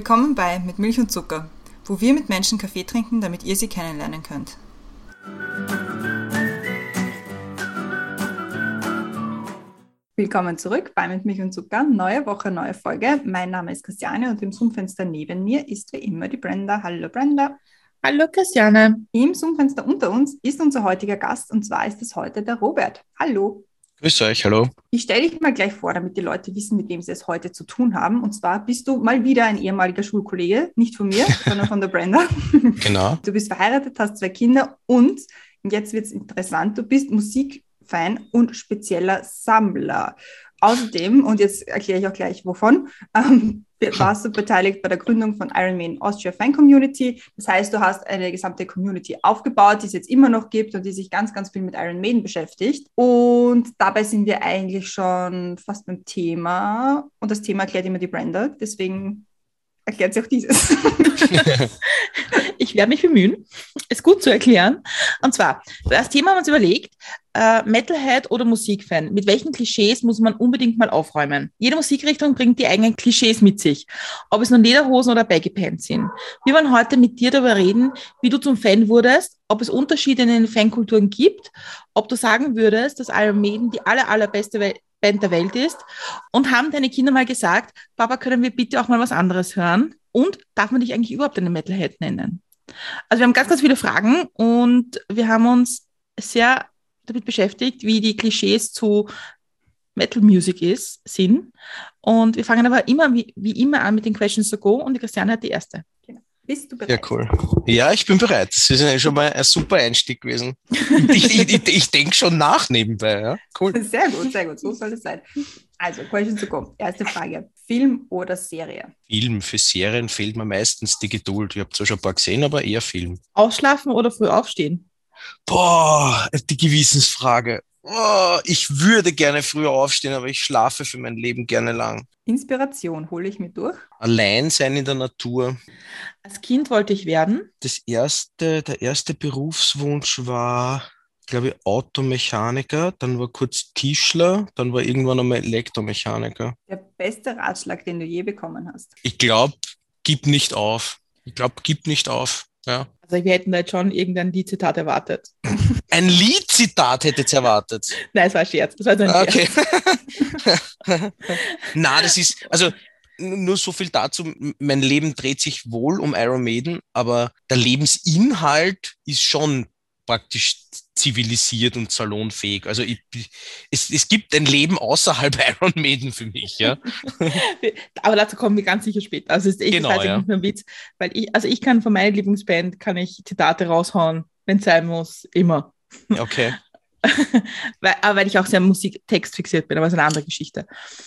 Willkommen bei Mit Milch und Zucker, wo wir mit Menschen Kaffee trinken, damit ihr sie kennenlernen könnt. Willkommen zurück bei Mit Milch und Zucker. Neue Woche, neue Folge. Mein Name ist Christiane und im Zoom-Fenster neben mir ist wie immer die Brenda. Hallo Brenda. Hallo Christiane. Im Zoom-Fenster unter uns ist unser heutiger Gast und zwar ist es heute der Robert. Hallo. Grüß euch, hallo. Ich stelle dich mal gleich vor, damit die Leute wissen, mit wem sie es heute zu tun haben. Und zwar bist du mal wieder ein ehemaliger Schulkollege, nicht von mir, sondern von der Brenda. Genau. Du bist verheiratet, hast zwei Kinder und, jetzt wird es interessant, du bist Musikfan und spezieller Sammler. Außerdem, und jetzt erkläre ich auch gleich wovon, ähm, warst du beteiligt bei der Gründung von Ironman Austria Fan Community. Das heißt, du hast eine gesamte Community aufgebaut, die es jetzt immer noch gibt und die sich ganz, ganz viel mit Iron Maiden beschäftigt. Und dabei sind wir eigentlich schon fast beim Thema. Und das Thema erklärt immer die Brenda. Deswegen erklärt sie auch dieses. ich werde mich bemühen, es gut zu erklären. Und zwar, das Thema haben wir uns überlegt, äh, Metalhead oder Musikfan, mit welchen Klischees muss man unbedingt mal aufräumen? Jede Musikrichtung bringt die eigenen Klischees mit sich, ob es nun Lederhosen oder Baggy Pants sind. Wir wollen heute mit dir darüber reden, wie du zum Fan wurdest, ob es Unterschiede in den Fankulturen gibt, ob du sagen würdest, dass Iron Maiden die aller, allerbeste Welt Band der Welt ist. Und haben deine Kinder mal gesagt, Papa, können wir bitte auch mal was anderes hören? Und darf man dich eigentlich überhaupt eine Metalhead nennen? Also wir haben ganz, ganz viele Fragen und wir haben uns sehr damit beschäftigt, wie die Klischees zu Metal Music ist, sind. Und wir fangen aber immer wie, wie immer an mit den Questions to Go und die Christiane hat die erste. Genau. Bist du bereit? Ja, cool. Ja, ich bin bereit. Das ist ja schon mal ein super Einstieg gewesen. ich ich, ich, ich denke schon nach nebenbei. Ja? Cool. Sehr gut, sehr gut. So soll es sein. Also, Question to go. Erste Frage. Film oder Serie? Film. Für Serien fehlt mir meistens die Geduld. Ich habe zwar schon ein paar gesehen, aber eher Film. Ausschlafen oder früh aufstehen? Boah, die Gewissensfrage. Oh, ich würde gerne früher aufstehen, aber ich schlafe für mein Leben gerne lang. Inspiration hole ich mir durch. Allein sein in der Natur. Als Kind wollte ich werden. Das erste, der erste Berufswunsch war, glaube ich, Automechaniker, dann war kurz Tischler, dann war irgendwann einmal Elektromechaniker. Der beste Ratschlag, den du je bekommen hast. Ich glaube, gib nicht auf. Ich glaube, gib nicht auf. Ja. Also wir hätten da jetzt schon irgendein Liedzitat erwartet. Ein Liedzitat hättet ihr erwartet? Nein, es war ein Scherz. Das war so ein okay. Na, das ist, also nur so viel dazu. Mein Leben dreht sich wohl um Iron Maiden, aber der Lebensinhalt ist schon praktisch zivilisiert und salonfähig. Also ich, es, es gibt ein Leben außerhalb Iron Maiden für mich, ja. Aber dazu kommen wir ganz sicher später. Also ist echt Genau, das ja. nicht nur ein Witz, weil ich, also ich kann von meiner Lieblingsband kann ich Zitate raushauen, wenn es sein muss, immer. Okay. weil, aber weil ich auch sehr Musiktext fixiert bin, aber das ist eine andere Geschichte.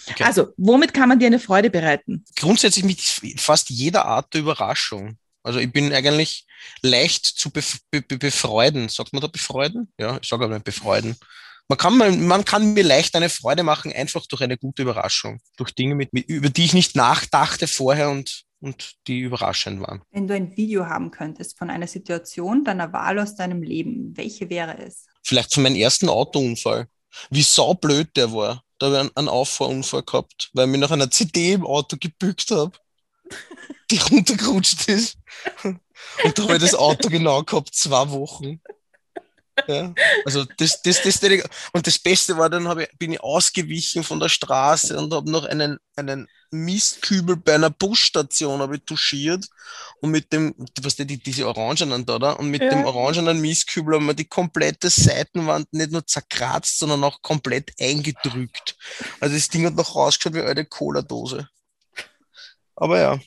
Okay. Also, womit kann man dir eine Freude bereiten? Grundsätzlich mit fast jeder Art der Überraschung. Also ich bin eigentlich leicht zu bef be be befreuden. Sagt man da befreuden? Ja, ich sage aber befreuden. Man kann, man, man kann mir leicht eine Freude machen, einfach durch eine gute Überraschung. Durch Dinge, mit, mit, über die ich nicht nachdachte vorher und, und die überraschend waren. Wenn du ein Video haben könntest von einer Situation deiner Wahl aus deinem Leben, welche wäre es? Vielleicht von meinem ersten Autounfall. Wie saublöd der war. Da habe ich einen, einen Auffahrunfall gehabt, weil ich mich nach einer CD im Auto gebückt habe, die runtergerutscht ist. Und da habe ich das Auto genau gehabt, zwei Wochen. Ja, also das, das, das, und das Beste war, dann ich, bin ich ausgewichen von der Straße und habe noch einen, einen Mistkübel bei einer Busstation habe ich touchiert und mit dem, was die, diese Orangenen da, da und mit Ja. dem orangenen Mistkübel haben wir die komplette Seitenwand nicht nur zerkratzt, sondern auch komplett eingedrückt. Also das Ding hat noch rausgeschaut wie eine Cola-Dose. Aber ja.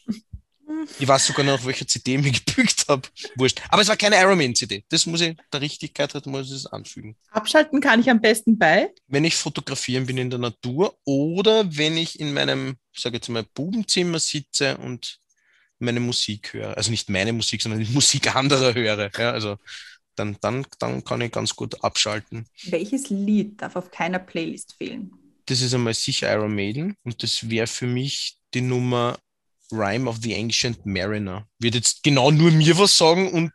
Ich weiß sogar noch, auf welcher CD ich mich gebückt habe. Wurscht. Aber es war keine Iron Man CD. Das muss ich, der Richtigkeit hat, muss ich es anfügen. Abschalten kann ich am besten bei. Wenn ich fotografieren bin in der Natur oder wenn ich in meinem, ich sage jetzt mal, Bubenzimmer sitze und meine Musik höre. Also nicht meine Musik, sondern die Musik anderer höre. Ja, also dann, dann, dann kann ich ganz gut abschalten. Welches Lied darf auf keiner Playlist fehlen? Das ist einmal sicher Iron Maiden und das wäre für mich die Nummer Rhyme of the Ancient Mariner. Wird jetzt genau nur mir was sagen und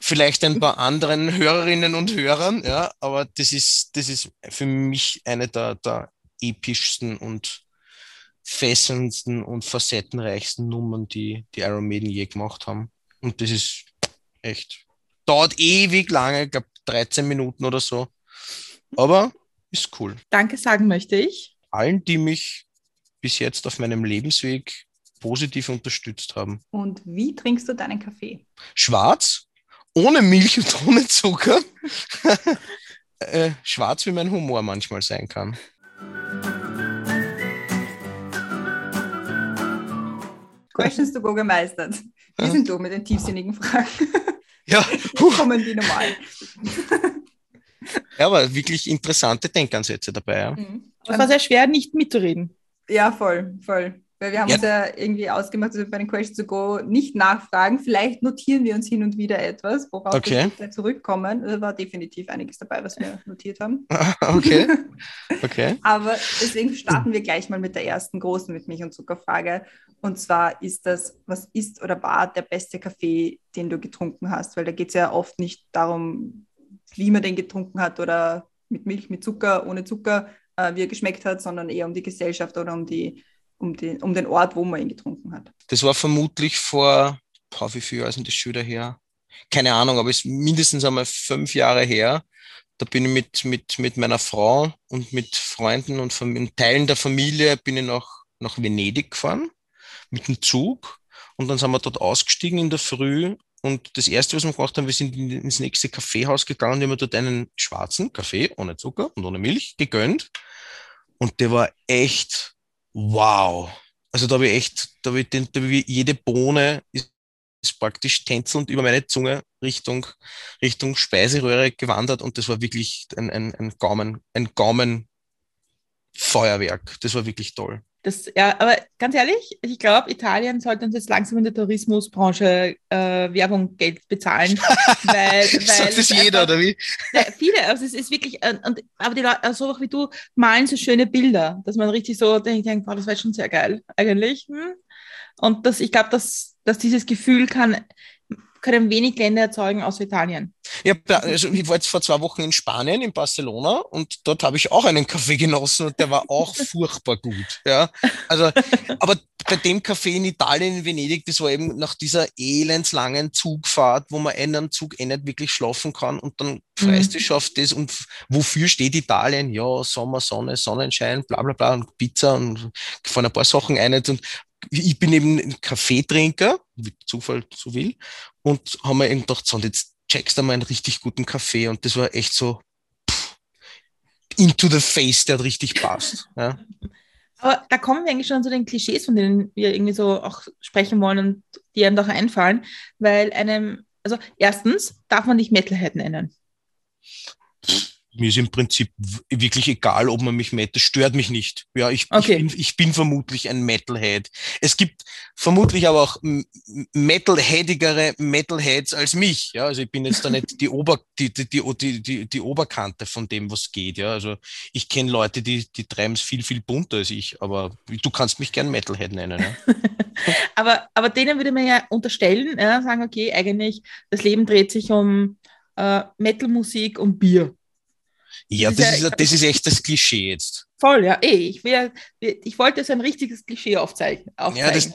vielleicht ein paar anderen Hörerinnen und Hörern, ja, aber das ist, das ist für mich eine der, der epischsten und fesselndsten und facettenreichsten Nummern, die die Iron Maiden je gemacht haben. Und das ist echt, dauert ewig lange, ich glaube 13 Minuten oder so. Aber ist cool. Danke sagen möchte ich. Allen, die mich bis jetzt auf meinem Lebensweg positiv unterstützt haben. Und wie trinkst du deinen Kaffee? Schwarz, ohne Milch und ohne Zucker. äh, schwarz, wie mein Humor manchmal sein kann. Questions to go gemeistert. Wie Ja. sind du mit den tiefsinnigen Fragen? Ja, Jetzt kommen die normal. ja, aber wirklich interessante Denkansätze dabei. Ja. Mhm. Es war sehr schwer, nicht mitzureden. Ja, voll, voll. Weil wir haben Ja. uns ja irgendwie ausgemacht, dass wir bei den Questions to go nicht nachfragen. Vielleicht notieren wir uns hin und wieder etwas, worauf Okay. wir zurückkommen. Da war definitiv einiges dabei, was wir notiert haben. okay, okay. Aber deswegen starten wir gleich mal mit der ersten großen mit Milch- und Zuckerfrage. Und zwar ist das, was ist oder war der beste Kaffee, den du getrunken hast? Weil da geht es ja oft nicht darum, wie man den getrunken hat oder mit Milch, mit Zucker, ohne Zucker, äh, wie er geschmeckt hat, sondern eher um die Gesellschaft oder um, die, um, den, um den Ort, wo man ihn getrunken hat. Das war vermutlich vor, boah, wie viel Jahre sind das schon wieder her? Keine Ahnung, aber es ist mindestens einmal fünf Jahre her. Da bin ich mit, mit, mit meiner Frau und mit Freunden und Fam- und Teilen der Familie bin ich nach, nach Venedig gefahren mit dem Zug. Und dann sind wir dort ausgestiegen in der Früh. Und das Erste, was wir gemacht haben, wir sind in- ins nächste Kaffeehaus gegangen und haben mir dort einen schwarzen Kaffee ohne Zucker und ohne Milch gegönnt. Und der war echt wow. Also da habe ich echt, da habe ich, den, da habe ich jede Bohne ist, ist praktisch tänzelnd über meine Zunge Richtung, Richtung Speiseröhre gewandert und das war wirklich ein, ein, ein Gaumen, ein Gaumenfeuerwerk. Das war wirklich toll. Das, ja, aber ganz ehrlich, ich glaube, Italien sollte uns jetzt langsam in der Tourismusbranche äh, Werbung Geld bezahlen. weil, weil Sagt das jeder, einfach- oder wie? Ja, viele, also es ist wirklich, äh, und, aber die Leute, also auch wie du, malen so schöne Bilder, dass man richtig so denkt, denkt boah, das wäre schon sehr geil, eigentlich. Hm? Und das, ich glaube, dass, dass dieses Gefühl kann, können wenig Länder erzeugen außer Italien. Ja, also ich war jetzt vor zwei Wochen in Spanien, in Barcelona, und dort habe ich auch einen Kaffee genossen und der war auch furchtbar gut. Ja, also, aber bei dem Kaffee in Italien, in Venedig, das war eben nach dieser elendslangen Zugfahrt, wo man in einem Zug eh nicht wirklich schlafen kann und dann freust du dich auf das und wofür steht Italien? Ja, Sommer, Sonne, Sonnenschein, bla bla bla und Pizza und von ein paar Sachen ein und ich bin eben ein Kaffeetrinker, wie Zufall so will, und haben wir eben gedacht, so, und jetzt checkst du mal einen richtig guten Kaffee und das war echt so pff, into the face, der hat richtig passt. Ja. Aber da kommen wir eigentlich schon zu den Klischees, von denen wir irgendwie so auch sprechen wollen und die einem doch einfallen, weil einem, also erstens darf man nicht Metalhead nennen. Mir ist im Prinzip wirklich egal, ob man mich Metal, das stört mich nicht. Ja, ich, Okay. ich, bin, ich bin vermutlich ein Metalhead. Es gibt vermutlich aber auch Metalheadigere Metalheads als mich. Ja, also ich bin jetzt da nicht die, Ober, die, die, die, die, die Oberkante von dem, was geht. Ja, also ich kenne Leute, die, die treiben es viel, viel bunter als ich, aber du kannst mich gern Metalhead nennen. Ja. Aber, aber denen würde man ja unterstellen, ja, sagen, okay, eigentlich das Leben dreht sich um äh, Metalmusik und Bier. Ja, Das das ist ja- das ist echt das Klischee jetzt. Voll, ja, eh. Ich, will, ich wollte so ein richtiges Klischee aufzeigen. Ja, das,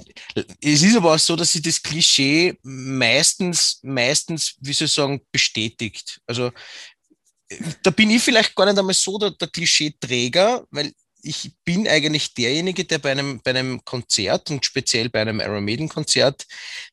es ist aber auch so, dass sich das Klischee meistens, meistens, wie soll ich sagen, bestätigt. Also äh, da bin ich vielleicht gar nicht einmal so der, der Klischeeträger, weil ich bin eigentlich derjenige, der bei einem, bei einem Konzert und speziell bei einem Iron Maiden Konzert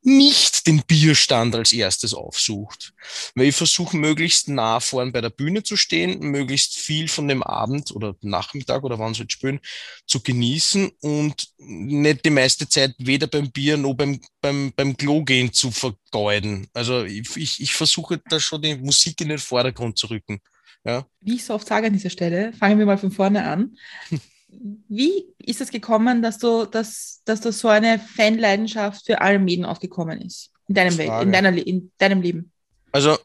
nicht den Bierstand als erstes aufsucht. Weil ich versuche, möglichst nah vorn bei der Bühne zu stehen, möglichst viel von dem Abend oder Nachmittag oder wann sie halt spielen, zu genießen und nicht die meiste Zeit weder beim Bier noch beim, beim, beim Klo gehen zu vergeuden. Also ich, ich, ich versuche da schon die Musik in den Vordergrund zu rücken. Ja. Wie ich so oft sage an dieser Stelle, fangen wir mal von vorne an. Wie ist es gekommen, dass du, dass, dass da so eine Fanleidenschaft für Maiden aufgekommen ist? In deinem, Welt, in, deiner, in deinem Leben? Also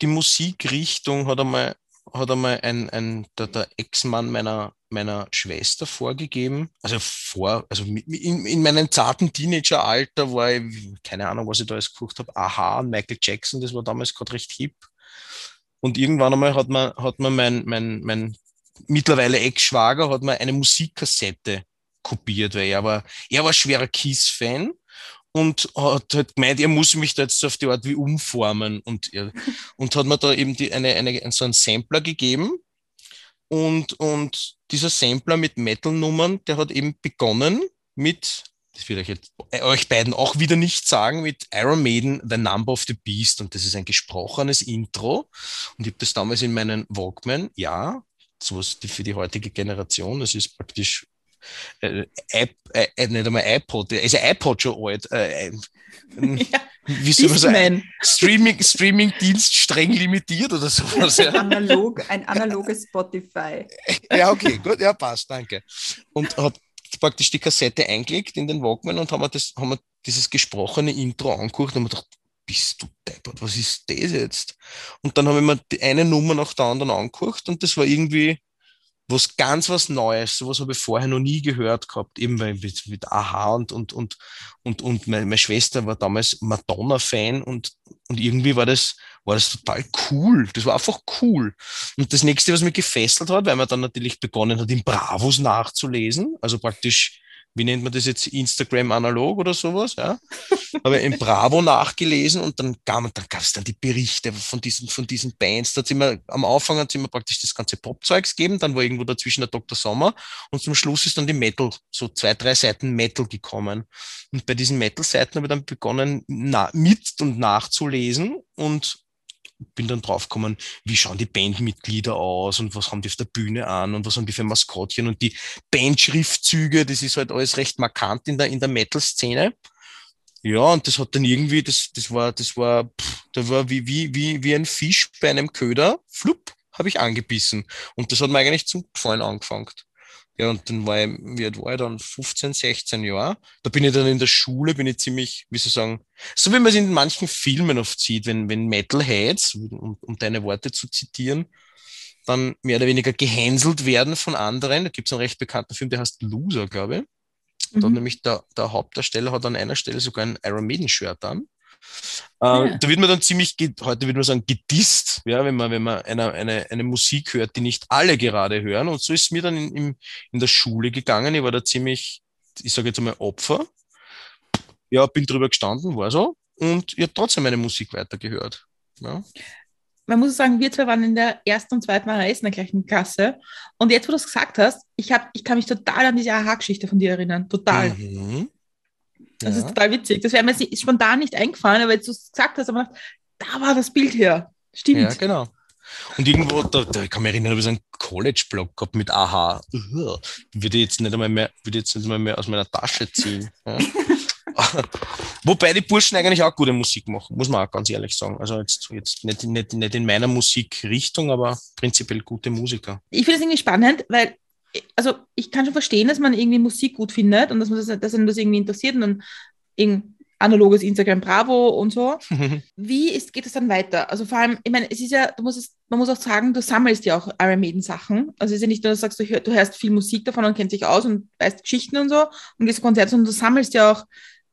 die Musikrichtung hat einmal, hat einmal ein, ein, der, der Ex-Mann meiner, meiner Schwester vorgegeben. Also vor, also in, in meinem zarten Teenageralter war ich, keine Ahnung, was ich da alles geguckt habe, Aha und Michael Jackson, das war damals gerade recht hip. Und irgendwann einmal hat man, hat man mein, mein, mein mittlerweile Ex-Schwager hat mir eine Musikkassette kopiert, weil er war, er war schwerer Kiss-Fan und hat halt gemeint, er muss mich da jetzt auf die Art wie umformen. Und, und hat mir da eben die, eine, eine, so einen Sampler gegeben. Und, und dieser Sampler mit Metal-Nummern, der hat eben begonnen mit das will ich jetzt euch beiden auch wieder nicht sagen, mit Iron Maiden, The Number of the Beast. Und das ist ein gesprochenes Intro. Und ich habe das damals in meinen Walkman, ja, sowas für die heutige Generation. Das ist praktisch äh, App, äh, äh, nicht einmal iPod, also iPod schon alt. Äh, äh ja, wie soll man sagen? Streaming, Streaming-Dienst streng limitiert oder sowas. Ja. Analog, ein analoges Spotify. Ja, okay, gut, ja, passt, danke. Und hat praktisch die Kassette eingelegt in den Walkman und haben wir, das, haben wir dieses gesprochene Intro angeguckt und haben gedacht, bist du deppert, was ist das jetzt? Und dann habe ich mir die eine Nummer nach der anderen angeguckt und das war irgendwie was ganz was Neues, sowas habe ich vorher noch nie gehört gehabt, eben mit, mit Aha und, und, und, und, und meine, meine Schwester war damals Madonna-Fan und, und irgendwie war das, war das total cool. Das war einfach cool. Und das nächste, was mich gefesselt hat, weil man dann natürlich begonnen hat, in Bravos nachzulesen, also praktisch wie nennt man das jetzt, Instagram analog oder sowas, ja. Habe in Bravo nachgelesen und dann, gab, dann gab es dann die Berichte von diesen, von diesen Bands. Da hat immer, am Anfang hat es immer praktisch das ganze Popzeugs gegeben, dann war irgendwo dazwischen der Dr. Sommer und zum Schluss ist dann die Metal, so zwei, drei Seiten Metal gekommen. Und bei diesen Metal-Seiten habe ich dann begonnen, na, mit und nachzulesen und bin dann draufgekommen, wie schauen die Bandmitglieder aus und was haben die auf der Bühne an und was haben die für Maskottchen und die Bandschriftzüge, das ist halt alles recht markant in der, in der Metal-Szene. Ja, und das hat dann irgendwie, das, das war, das war, pff, da war wie, wie, wie, wie ein Fisch bei einem Köder, flupp, habe ich angebissen. Und das hat mir eigentlich zum Gefallen angefangen. Ja, und dann war ich, wie alt war ich dann? 15, 16 Jahre. Da bin ich dann in der Schule, bin ich ziemlich, wie soll ich sagen, so wie man es in manchen Filmen oft sieht, wenn, wenn Metalheads, um, um deine Worte zu zitieren, dann mehr oder weniger gehänselt werden von anderen. Da gibt es einen recht bekannten Film, der heißt Loser, glaube ich. Mhm. Da hat nämlich der, der Hauptdarsteller hat an einer Stelle sogar ein Iron Maiden Shirt an. Ja. Äh, da wird man dann ziemlich, heute würde man sagen, gedisst, ja, wenn man, wenn man eine, eine, eine Musik hört, die nicht alle gerade hören. Und so ist es mir dann in, in, in der Schule gegangen. Ich war da ziemlich, ich sage jetzt einmal Opfer. Ja, bin drüber gestanden, war so. Und ich habe trotzdem meine Musik weitergehört. Ja. Man muss sagen, wir zwei waren in der ersten und zweiten Reise in der gleichen Klasse. Und jetzt, wo du es gesagt hast, ich, hab, ich kann mich total an diese Aha-Geschichte von dir erinnern. Total. Mhm. Das ja. ist total witzig. Das wäre mir spontan nicht eingefallen, aber jetzt du es gesagt hast, aber da war das Bild her. Stimmt. Ja, genau. Und irgendwo, da, da kann mich erinnern, habe ich so einen College-Blog gehabt mit Aha. Uh, würde jetzt nicht einmal mehr, würde jetzt nicht einmal mehr aus meiner Tasche ziehen. Ja. Wobei die Burschen eigentlich auch gute Musik machen, muss man auch ganz ehrlich sagen. Also jetzt, jetzt nicht, nicht, nicht in meiner Musikrichtung, aber prinzipiell gute Musiker. Ich finde es irgendwie spannend, weil also ich kann schon verstehen, dass man irgendwie Musik gut findet und dass man das, dass einen das irgendwie interessiert und dann in analoges Instagram Bravo und so. Wie ist, geht es dann weiter? Also vor allem, ich meine, es ist ja, du musst es, man muss auch sagen, du sammelst ja auch Iron Maiden Sachen. Also es ist ja nicht nur, dass du sagst, du, hör, du hörst viel Musik davon und kennst dich aus und weißt Geschichten und so und gehst Konzerte, sondern du sammelst ja auch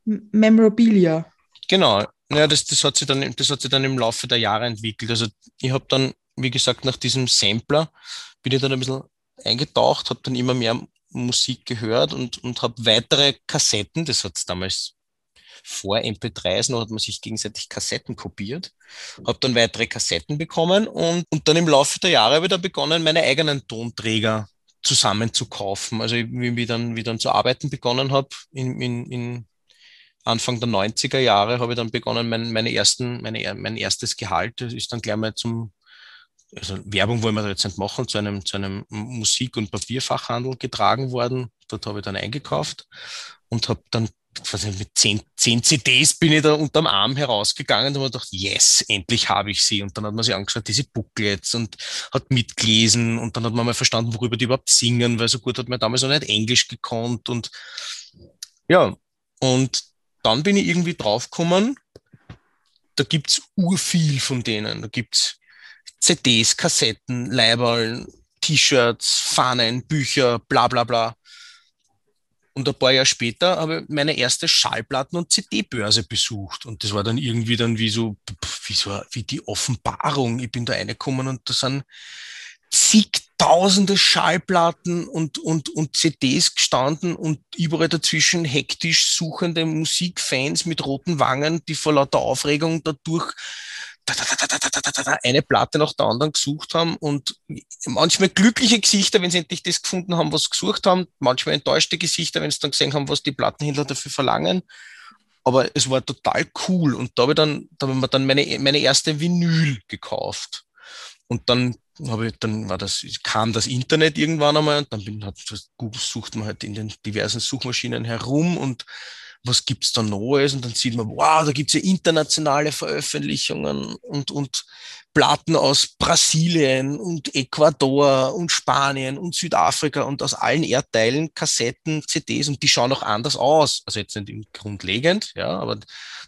Memorabilia. Genau. Ja, das, das, hat sich dann, das hat sich dann im Laufe der Jahre entwickelt. Also ich habe dann, wie gesagt, nach diesem Sampler bin ich dann ein bisschen eingetaucht, habe dann immer mehr Musik gehört und, und habe weitere Kassetten, das hat es damals vor MP3s noch, hat man sich gegenseitig Kassetten kopiert, habe dann weitere Kassetten bekommen und, und dann im Laufe der Jahre wieder begonnen, meine eigenen Tonträger zusammen zu kaufen. Also wie ich dann, wie dann zu arbeiten begonnen habe, in, in, in Anfang der 90er Jahre habe ich dann begonnen, mein, meine ersten, meine, mein erstes Gehalt ist dann gleich mal zum also Werbung wollen wir jetzt nicht machen, zu einem, zu einem Musik- und Papierfachhandel getragen worden. Dort habe ich dann eingekauft und habe dann was mit zehn, zehn CDs bin ich da unterm Arm herausgegangen und habe gedacht, yes, endlich habe ich sie. Und dann hat man sich angeschaut, diese Booklets und hat mitgelesen und dann hat man mal verstanden, worüber die überhaupt singen, weil so gut hat man damals noch nicht Englisch gekonnt und ja, und dann bin ich irgendwie draufgekommen, da gibt's urviel von denen. Da gibt's CDs, Kassetten, Leiberl, T-Shirts, Fahnen, Bücher, bla bla bla. Und ein paar Jahre später habe ich meine erste Schallplatten- und CD-Börse besucht. Und das war dann irgendwie dann wie so, wie so, wie die Offenbarung. Ich bin da reingekommen und da sind zig tausende Schallplatten und, und, und CDs gestanden und überall dazwischen hektisch suchende Musikfans mit roten Wangen, die vor lauter Aufregung dadurch eine Platte nach der anderen gesucht haben und manchmal glückliche Gesichter, wenn sie endlich das gefunden haben, was sie gesucht haben, manchmal enttäuschte Gesichter, wenn sie dann gesehen haben, was die Plattenhändler dafür verlangen. Aber es war total cool und da habe ich dann, da habe ich mir dann meine, meine erste Vinyl gekauft. Und dann habe ich, dann war das, kam das Internet irgendwann einmal und dann bin, hat, sucht man halt in den diversen Suchmaschinen herum und was gibt's da Neues? Und dann sieht man, wow, da gibt's ja internationale Veröffentlichungen und, und Platten aus Brasilien und Ecuador und Spanien und Südafrika und aus allen Erdteilen Kassetten, CDs und die schauen auch anders aus. Also jetzt nicht grundlegend, ja, aber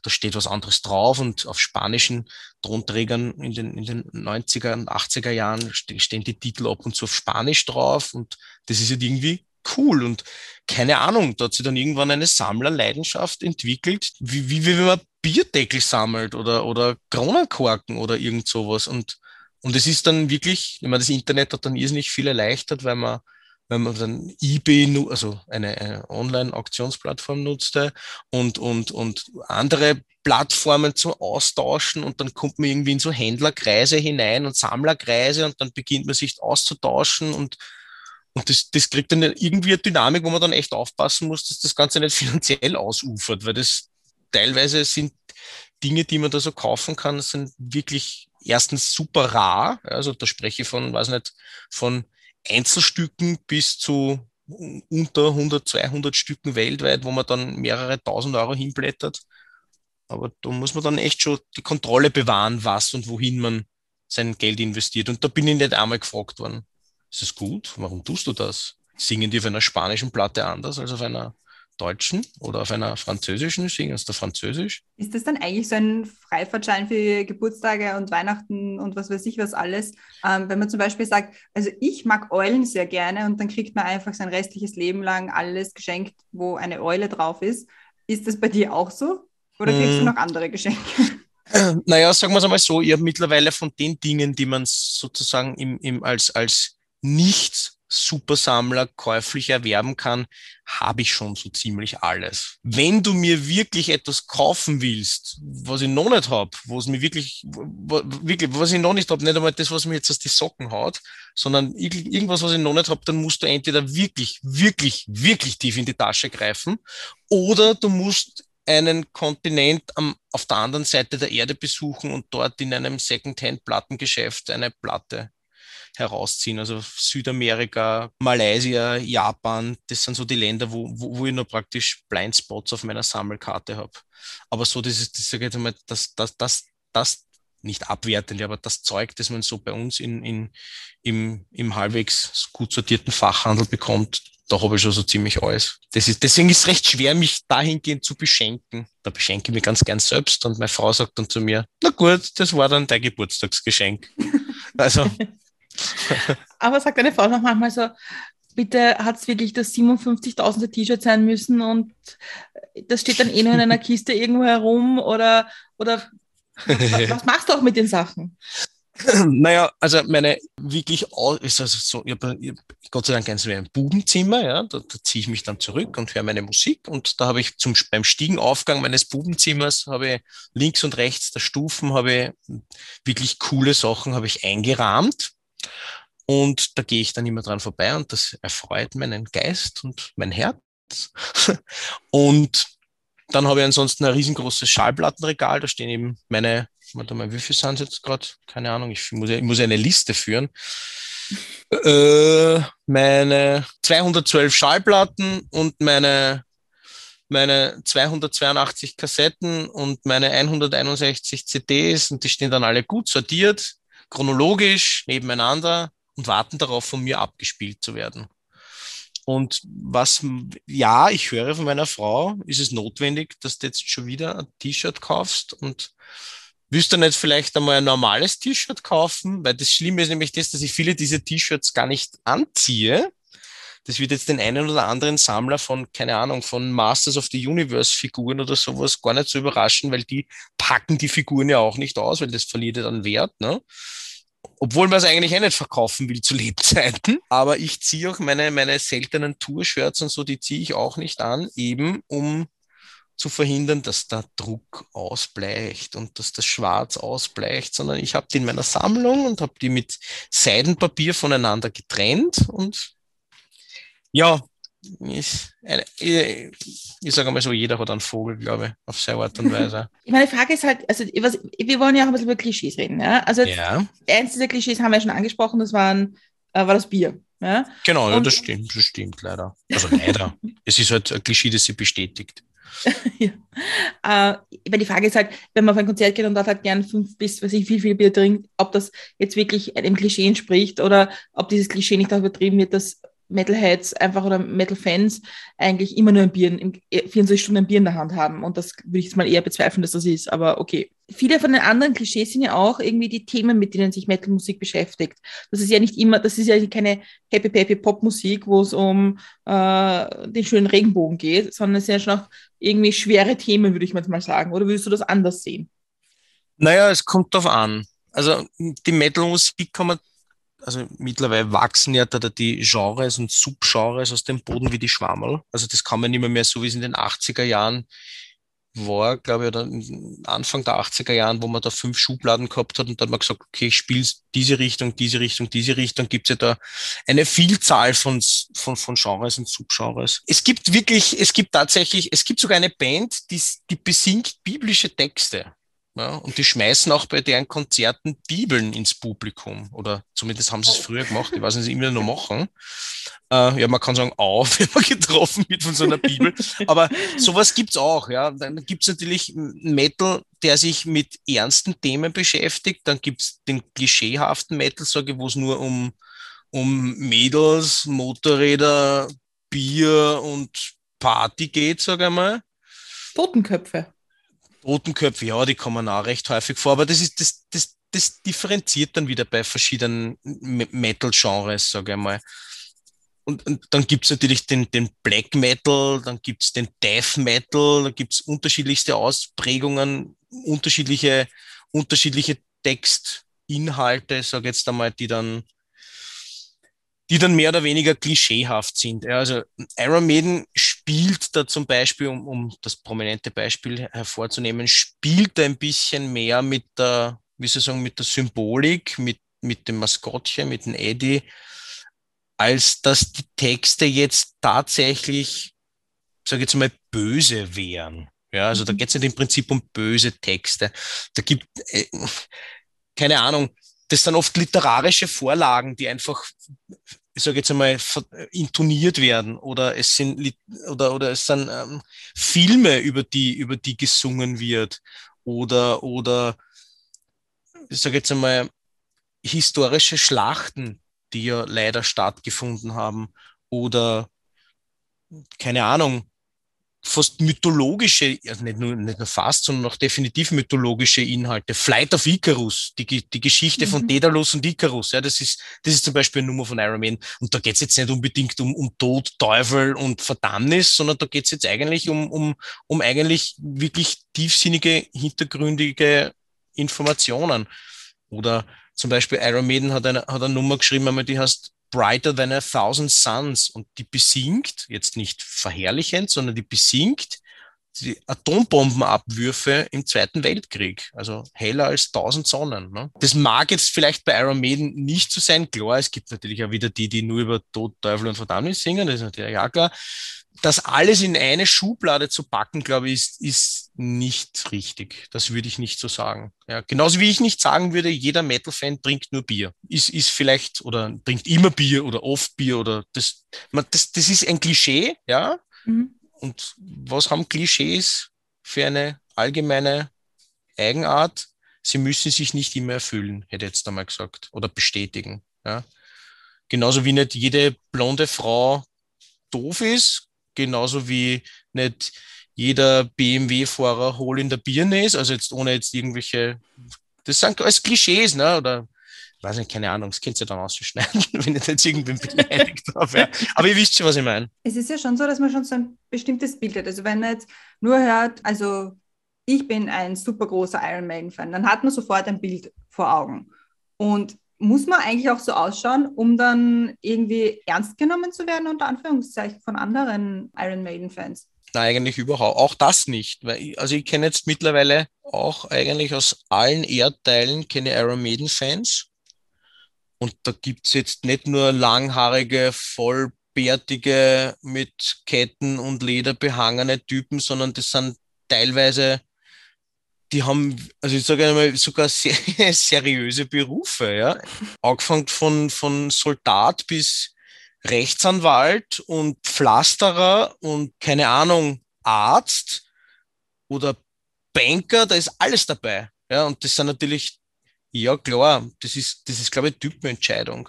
da steht was anderes drauf und auf spanischen Tonträgern in den, in den 90er und 80er Jahren stehen die Titel ab und zu auf Spanisch drauf und das ist halt irgendwie cool. Und keine Ahnung, da hat sich dann irgendwann eine Sammlerleidenschaft entwickelt, wie, wie, wenn man Bierdeckel sammelt oder, oder Kronenkorken oder irgend sowas. Und, und es ist dann wirklich, ich meine, das Internet hat dann irrsinnig viel erleichtert, weil man wenn man dann eBay, also eine, eine Online-Auktionsplattform nutzte und, und, und andere Plattformen zum Austauschen. Und dann kommt man irgendwie in so Händlerkreise hinein und Sammlerkreise und dann beginnt man sich auszutauschen und und das, das kriegt dann irgendwie eine Dynamik, wo man dann echt aufpassen muss, dass das Ganze nicht finanziell ausufert, weil das teilweise sind Dinge, die man da so kaufen kann, sind wirklich erstens super rar. Also da spreche ich von, weiß nicht, von Einzelstücken bis zu unter 100, 200 Stücken weltweit, wo man dann mehrere tausend Euro hinblättert. Aber da muss man dann echt schon die Kontrolle bewahren, was und wohin man sein Geld investiert. Und da bin ich nicht einmal gefragt worden. Ist es gut? Warum tust du das? Singen die auf einer spanischen Platte anders als auf einer deutschen oder auf einer französischen? Singen sie da Französisch? Ist das dann eigentlich so ein Freifahrtschein für Geburtstage und Weihnachten und was weiß ich was alles? Ähm, wenn man zum Beispiel sagt, also ich mag Eulen sehr gerne und dann kriegt man einfach sein restliches Leben lang alles geschenkt, wo eine Eule drauf ist. Ist das bei dir auch so? Oder kriegst hm. du noch andere Geschenke? Naja, sagen wir es einmal so, ich habe mittlerweile von den Dingen, die man sozusagen im, im, als, als nicht Supersammler käuflich erwerben kann, habe ich schon so ziemlich alles. Wenn du mir wirklich etwas kaufen willst, was ich noch nicht habe, was mir wirklich, wirklich, was ich noch nicht habe, nicht einmal das, was mir jetzt aus die Socken haut, sondern irgendwas, was ich noch nicht habe, dann musst du entweder wirklich, wirklich, wirklich tief in die Tasche greifen oder du musst einen Kontinent am, auf der anderen Seite der Erde besuchen und dort in einem Secondhand-Plattengeschäft eine Platte herausziehen. Also Südamerika, Malaysia, Japan, das sind so die Länder, wo, wo, wo ich nur praktisch Blindspots auf meiner Sammelkarte habe. Aber so, das ist, das sage ich mal, das, das, das, das nicht abwertend, aber das Zeug, das man so bei uns in, in, im, im halbwegs gut sortierten Fachhandel bekommt, da habe ich schon so ziemlich alles. Das ist, deswegen ist es recht schwer, mich dahingehend zu beschenken. Da beschenke ich mich ganz gern selbst und meine Frau sagt dann zu mir, na gut, das war dann dein Geburtstagsgeschenk. Also Aber sagt deine Frau noch manchmal so, bitte hat es wirklich das 57.000 T-Shirt sein müssen und das steht dann eh nur in einer Kiste irgendwo herum oder, oder was, was machst du auch mit den Sachen? Naja, also meine wirklich, ist also so, ich habe Gott sei Dank eins ein Bubenzimmer, ja, da, da ziehe ich mich dann zurück und höre meine Musik und da habe ich zum, beim Stiegenaufgang meines Bubenzimmers habe ich links und rechts der Stufen habe ich wirklich coole Sachen habe ich eingerahmt und da gehe ich dann immer dran vorbei und das erfreut meinen Geist und mein Herz. und dann habe ich ansonsten ein riesengroßes Schallplattenregal, da stehen eben meine, warte mal, wie viel sind es jetzt gerade? Keine Ahnung, ich muss, ich muss eine Liste führen. Äh, meine 212 Schallplatten und meine, meine 282 Kassetten und meine 161 CDs und die stehen dann alle gut sortiert chronologisch nebeneinander und warten darauf, von mir abgespielt zu werden. Und was, ja, ich höre von meiner Frau, ist es notwendig, dass du jetzt schon wieder ein T-Shirt kaufst und willst du nicht vielleicht einmal ein normales T-Shirt kaufen? Weil das Schlimme ist nämlich das, dass ich viele dieser T-Shirts gar nicht anziehe. Das wird jetzt den einen oder anderen Sammler von, keine Ahnung, von Masters of the Universe Figuren oder sowas gar nicht so überraschen, weil die packen die Figuren ja auch nicht aus, weil das verliert ja dann Wert. Ne? Obwohl man es eigentlich eh nicht verkaufen will zu Lebzeiten. Aber ich ziehe auch meine, meine seltenen Tour-Shirts und so, die ziehe ich auch nicht an, eben um zu verhindern, dass der Druck ausbleicht und dass das Schwarz ausbleicht, sondern ich habe die in meiner Sammlung und habe die mit Seidenpapier voneinander getrennt und ja, ich, ich, ich sage mal so, jeder hat einen Vogel, glaube ich, auf seine Art und Weise. Ich meine Frage ist halt, also was, wir wollen ja auch ein bisschen über Klischees reden. Ja? Also ja. eins dieser Klischees haben wir ja schon angesprochen, das waren, äh, war das Bier. Ja? Genau, ja, das stimmt, das stimmt leider. Also leider. es ist halt ein Klischee, das sie bestätigt. ja. Äh, weil die Frage ist halt, wenn man auf ein Konzert geht und dort halt gern fünf bis, weiß ich, viel, viel Bier trinkt, ob das jetzt wirklich einem Klischee entspricht oder ob dieses Klischee nicht auch übertrieben wird, dass Metalheads einfach oder Metal-Fans eigentlich immer nur ein Bier, 24 äh, Stunden ein Bier in der Hand haben. Und das würde ich jetzt mal eher bezweifeln, dass das ist. Aber okay. Viele von den anderen Klischees sind ja auch irgendwie die Themen, mit denen sich Metal-Musik beschäftigt. Das ist ja nicht immer, das ist ja keine Happy Peppy Pop-Musik, wo es um äh, den schönen Regenbogen geht, sondern es sind ja schon auch irgendwie schwere Themen, würde ich mal sagen. Oder würdest du das anders sehen? Naja, es kommt darauf an. Also die Metal-Musik kann man also mittlerweile wachsen ja da die Genres und Subgenres aus dem Boden wie die Schwammerl. Also das kann man nicht mehr, mehr so, wie es in den 80er Jahren war, glaube ich, oder Anfang der 80er Jahren, wo man da fünf Schubladen gehabt hat und dann man gesagt, okay, ich spiele diese Richtung, diese Richtung, diese Richtung, gibt es ja da eine Vielzahl von, von, von Genres und Subgenres. Es gibt wirklich, es gibt tatsächlich, es gibt sogar eine Band, die, die besingt biblische Texte. Ja, und die schmeißen auch bei deren Konzerten Bibeln ins Publikum. Oder zumindest haben sie es früher gemacht. Ich weiß nicht, ob sie immer noch machen. Äh, ja, man kann sagen, auf, wenn man getroffen wird von so einer Bibel. Aber sowas gibt's auch. Ja. Dann gibt's natürlich Metal, der sich mit ernsten Themen beschäftigt. Dann gibt's den klischeehaften Metal, sage ich, wo es nur um, um Mädels, Motorräder, Bier und Party geht, sage ich mal. Totenköpfe. Totenköpfe, ja, die kommen auch recht häufig vor, aber das ist, das, das, das differenziert dann wieder bei verschiedenen Metal-Genres, sage ich mal. Und, und dann gibt's natürlich den, den Black Metal, dann gibt's den Death Metal, da gibt's unterschiedlichste Ausprägungen, unterschiedliche, unterschiedliche Textinhalte, sage jetzt einmal, die dann die dann mehr oder weniger klischeehaft sind. Ja, also Iron Maiden spielt da zum Beispiel, um, um das prominente Beispiel hervorzunehmen, spielt ein bisschen mehr mit der, wie soll ich sagen, mit der Symbolik, mit, mit dem Maskottchen, mit dem Eddie, als dass die Texte jetzt tatsächlich, sage ich jetzt mal, böse wären. Ja, also da mhm. geht es nicht im Prinzip um böse Texte. Da gibt, äh, keine Ahnung, das sind oft literarische Vorlagen, die einfach, ich sage jetzt einmal, intoniert werden. Oder es sind oder oder es sind ähm, Filme, über die über die gesungen wird. Oder oder ich sage jetzt einmal historische Schlachten, die ja leider stattgefunden haben. Oder keine Ahnung, fast mythologische, also nicht nur, nicht nur fast, sondern auch definitiv mythologische Inhalte. Flight of Icarus, die, die Geschichte mhm. von Daedalus und Icarus, ja, das ist, das ist zum Beispiel eine Nummer von Iron Man. Und da geht es jetzt nicht unbedingt um, um Tod, Teufel und Verdammnis, sondern da geht es jetzt eigentlich um, um, um eigentlich wirklich tiefsinnige, hintergründige Informationen. Oder zum Beispiel Iron Maiden hat eine, hat eine Nummer geschrieben, die heißt Brighter Than a Thousand Suns. Und die besingt, jetzt nicht verherrlichend, sondern die besingt die Atombombenabwürfe im Zweiten Weltkrieg, also heller als tausend Sonnen. Ne? Das mag jetzt vielleicht bei Iron Maiden nicht so sein, klar, es gibt natürlich auch wieder die, die nur über Tod, Teufel und Verdammnis singen, das ist natürlich ja klar, das alles in eine Schublade zu packen, glaube ich, ist, ist nicht richtig. Das würde ich nicht so sagen. Ja, genauso wie ich nicht sagen würde, jeder Metal-Fan trinkt nur Bier. Ist, ist vielleicht oder trinkt immer Bier oder oft Bier oder das, man, das, das ist ein Klischee, ja. Mhm. Und was haben Klischees für eine allgemeine Eigenart? Sie müssen sich nicht immer erfüllen, hätte jetzt einmal gesagt, oder bestätigen. Ja. Genauso wie nicht jede blonde Frau doof ist, genauso wie nicht jeder BMW-Fahrer hohl in der Birne ist, also jetzt ohne jetzt irgendwelche, das sind alles Klischees, ne? Oder weiß nicht, keine Ahnung, das könnt ihr dann ausschneiden, wenn ich jetzt irgendwen beleidigt habe. Ja. Aber ihr wisst schon, was ich meine. Es ist ja schon so, dass man schon so ein bestimmtes Bild hat. Also wenn man jetzt nur hört, also ich bin ein super großer Iron Maiden-Fan, dann hat man sofort ein Bild vor Augen. Und muss man eigentlich auch so ausschauen, um dann irgendwie ernst genommen zu werden, unter Anführungszeichen, von anderen Iron Maiden-Fans? Nein, eigentlich überhaupt. Auch das nicht. Weil ich, also ich kenne jetzt mittlerweile auch eigentlich aus allen Erdteilen kenne Iron Maiden-Fans. Und da gibt es jetzt nicht nur langhaarige, vollbärtige, mit Ketten und Leder behangene Typen, sondern das sind teilweise, die haben, also ich sage einmal, sogar sehr seriöse Berufe, ja. Angefangen von, von Soldat bis Rechtsanwalt und Pflasterer und keine Ahnung, Arzt oder Banker, da ist alles dabei. Ja, und das sind natürlich, ja klar, das ist, das ist, glaube ich, Typenentscheidung.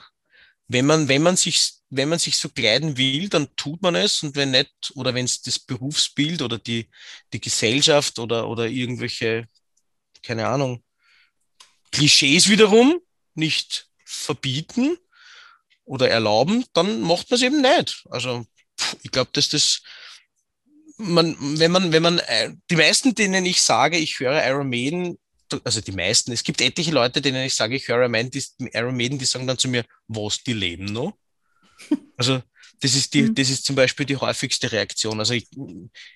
Wenn man, wenn man sich, wenn man sich so kleiden will, dann tut man es und wenn nicht, oder wenn es das Berufsbild oder die, die Gesellschaft oder, oder irgendwelche, keine Ahnung, Klischees wiederum nicht verbieten oder erlauben, dann macht man es eben nicht. Also ich glaube, dass das man, wenn man, wenn man, äh, die meisten, denen ich sage, ich höre Iron Maiden, also die meisten, es gibt etliche Leute, denen ich sage, ich höre Iron Iron Maiden, die sagen dann zu mir, was, die leben noch? Also das ist die, mhm. das ist zum Beispiel die häufigste Reaktion. Also ich,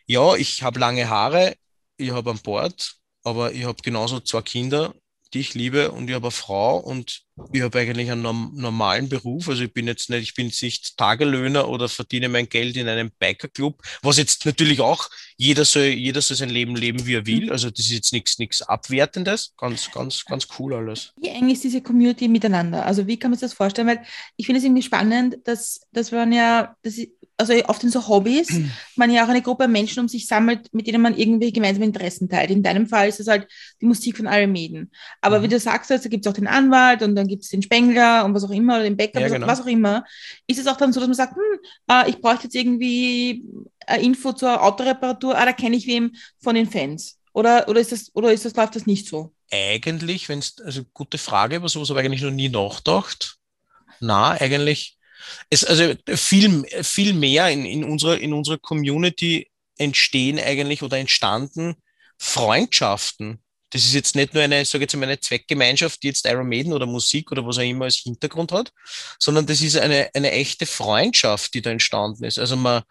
ja, ich habe lange Haare, ich habe an Bord, aber ich habe genauso zwei Kinder die ich liebe und ich habe eine Frau und ich habe eigentlich einen normalen Beruf. Also ich bin jetzt nicht, ich bin jetzt nicht Tagelöhner oder verdiene mein Geld in einem Bikerclub, was jetzt natürlich auch jeder soll, jeder soll sein Leben leben, wie er will. Mhm. Also das ist jetzt nichts, nichts Abwertendes. Ganz, ganz, ganz cool alles. Wie eng ist diese Community miteinander? Also wie kann man sich das vorstellen? Weil ich finde es irgendwie spannend, dass, dass man ja, das ist, also oft in so Hobbys, man ja auch eine Gruppe Menschen um sich sammelt, mit denen man irgendwie gemeinsame Interessen teilt. In deinem Fall ist es halt die Musik von Iron Maiden. Aber mhm. wie du sagst, also gibt es auch den Anwalt und dann gibt es den Spengler und was auch immer, oder den Bäcker, ja, genau. was auch immer. Ist es auch dann so, dass man sagt, hm, äh, ich bräuchte jetzt irgendwie eine Info zur Autoreparatur, ah, da kenne ich wem von den Fans. Oder, oder ist das, oder ist das, läuft das nicht so? Eigentlich, wenn es, also gute Frage, über sowas habe ich eigentlich noch nie nachgedacht. Na, eigentlich es, also viel, viel mehr in, in, unserer, in unserer Community entstehen eigentlich oder entstanden Freundschaften. Das ist jetzt nicht nur eine, sage jetzt mal, eine Zweckgemeinschaft, die jetzt Iron Maiden oder Musik oder was auch immer als Hintergrund hat, sondern das ist eine, eine echte Freundschaft, die da entstanden ist. Also man,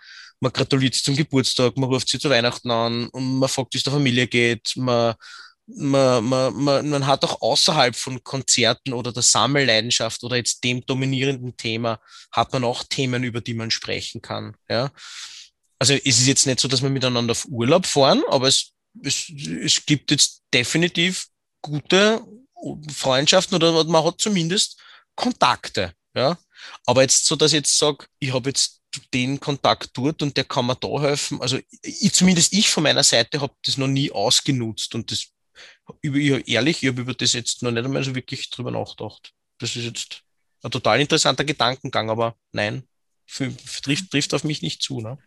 man gratuliert zum Geburtstag, man ruft sie zu Weihnachten an und man fragt, wie es der Familie geht, man, man, man, man, man hat auch außerhalb von Konzerten oder der Sammelleidenschaft oder jetzt dem dominierenden Thema, hat man auch Themen, über die man sprechen kann. Ja? Also es ist jetzt nicht so, dass wir miteinander auf Urlaub fahren, aber es, es, es gibt jetzt definitiv gute Freundschaften oder man hat zumindest Kontakte. Ja? Aber jetzt so, dass ich jetzt sage, ich habe jetzt den Kontakt dort und der kann mir da helfen. Also ich, zumindest ich von meiner Seite habe das noch nie ausgenutzt und das über, ehrlich, ich habe über das jetzt noch nicht einmal so wirklich drüber nachgedacht. Das ist jetzt ein total interessanter Gedankengang, aber nein, für, trifft, trifft auf mich nicht zu. Ne?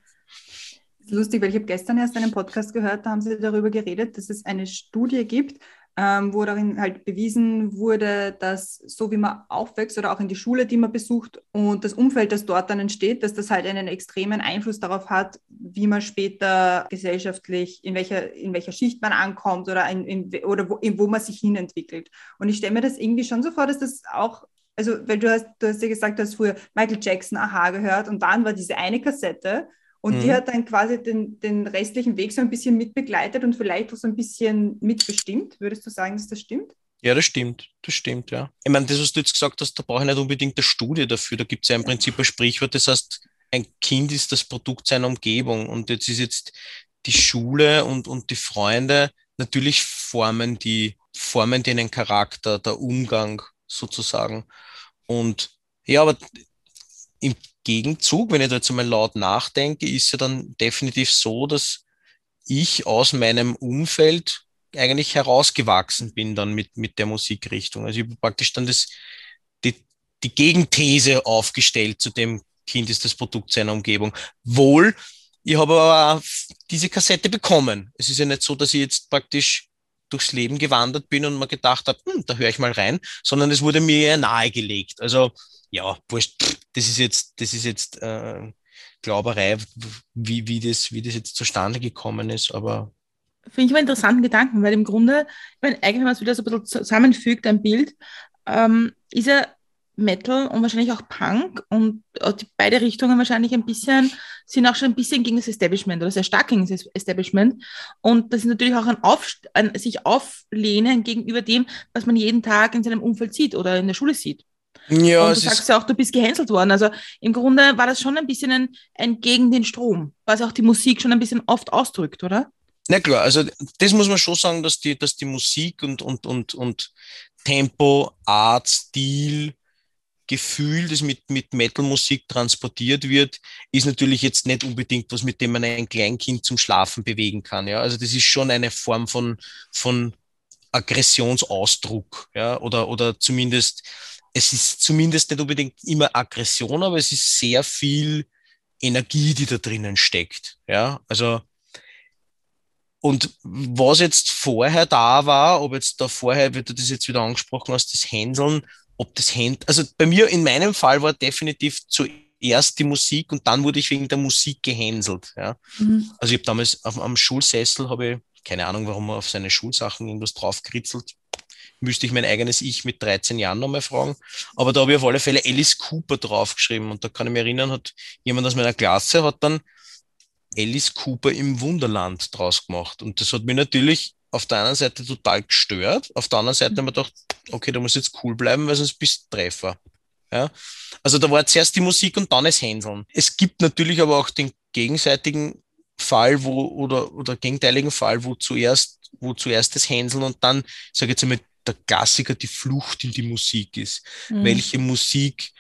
Lustig, weil ich habe gestern erst einen Podcast gehört, da haben sie darüber geredet, dass es eine Studie gibt, ähm, wo darin halt bewiesen wurde, dass so wie man aufwächst oder auch in die Schule, die man besucht und das Umfeld, das dort dann entsteht, dass das halt einen extremen Einfluss darauf hat, wie man später gesellschaftlich, in welcher, in welcher Schicht man ankommt oder, in, in, oder wo, in, wo man sich hinentwickelt. Und ich stelle mir das irgendwie schon so vor, dass das auch also, weil du hast, du hast ja gesagt, du hast früher Michael Jackson, Aha gehört und dann war diese eine Kassette und mhm. die hat dann quasi den, den restlichen Weg so ein bisschen mitbegleitet und vielleicht auch so ein bisschen mitbestimmt. Würdest du sagen, dass das stimmt? Ja, das stimmt. Das stimmt, ja. Ich meine, das, was du jetzt gesagt hast, da brauche ich nicht unbedingt eine Studie dafür. Da gibt es ja im Prinzip ein Sprichwort, das heißt, ein Kind ist das Produkt seiner Umgebung. Und jetzt ist jetzt die Schule und, und die Freunde, natürlich formen die, formen den Charakter, der Umgang sozusagen. Und ja, aber im Gegenzug, wenn ich da jetzt einmal laut nachdenke, ist ja dann definitiv so, dass ich aus meinem Umfeld eigentlich herausgewachsen bin dann mit, mit der Musikrichtung. Also ich habe praktisch dann das, die, die Gegenthese aufgestellt zu dem Kind ist das Produkt seiner Umgebung. Wohl, ich habe aber diese Kassette bekommen. Es ist ja nicht so, dass ich jetzt praktisch durchs Leben gewandert bin und mir gedacht habe, hm, da höre ich mal rein, sondern es wurde mir nahegelegt. Also ja, wurscht, das ist jetzt, das ist jetzt äh, Glauberei, wie, wie, das, wie das jetzt zustande gekommen ist, aber Finde ich einen interessanten Gedanken, weil im Grunde, ich meine, eigentlich, wenn man es wieder so ein bisschen zusammenfügt, ein Bild, ähm, ist ja Metal und wahrscheinlich auch Punk und die beide Richtungen wahrscheinlich ein bisschen, sind auch schon ein bisschen gegen das Establishment oder sehr stark gegen das Establishment. Und das ist natürlich auch ein, Auf, ein sich auflehnen gegenüber dem, was man jeden Tag in seinem Umfeld sieht oder in der Schule sieht. Ja, und du sagst ja auch, du bist gehänselt worden. Also im Grunde war das schon ein bisschen ein, ein gegen den Strom, was auch die Musik schon ein bisschen oft ausdrückt, oder? Na klar, also das muss man schon sagen, dass die, dass die Musik und, und, und, und Tempo, Art, Stil, Gefühl, das mit, mit Metal-Musik transportiert wird, ist natürlich jetzt nicht unbedingt was, mit dem man ein Kleinkind zum Schlafen bewegen kann. Ja? Also das ist schon eine Form von, von Aggressionsausdruck, ja, oder, oder zumindest, es ist zumindest nicht unbedingt immer Aggression, aber es ist sehr viel Energie, die da drinnen steckt. Ja, also, und was jetzt vorher da war, ob jetzt da vorher, wie du das jetzt wieder angesprochen hast, das Händeln, ob das Hand, also bei mir in meinem Fall war definitiv zuerst die Musik und dann wurde ich wegen der Musik gehänselt. Ja. Mhm. Also ich habe damals auf, am Schulsessel habe ich, keine Ahnung, warum man auf seine Schulsachen irgendwas draufkritzelt, müsste ich mein eigenes Ich mit 13 Jahren nochmal fragen. Aber da habe ich auf alle Fälle Alice Cooper draufgeschrieben und da kann ich mich erinnern, hat jemand aus meiner Klasse hat dann Alice Cooper im Wunderland draus gemacht. Und das hat mich natürlich auf der einen Seite total gestört, auf der anderen Seite mhm. haben wir gedacht, okay, da muss jetzt cool bleiben, weil sonst bist du Treffer. Ja? Also da war zuerst die Musik und dann das Hänseln. Es gibt natürlich aber auch den gegenseitigen Fall, wo, oder, oder gegenteiligen Fall, wo zuerst, wo zuerst das Hänseln und dann, ich sage jetzt einmal, der Klassiker die Flucht in die Musik ist. Mhm. Welche Musik,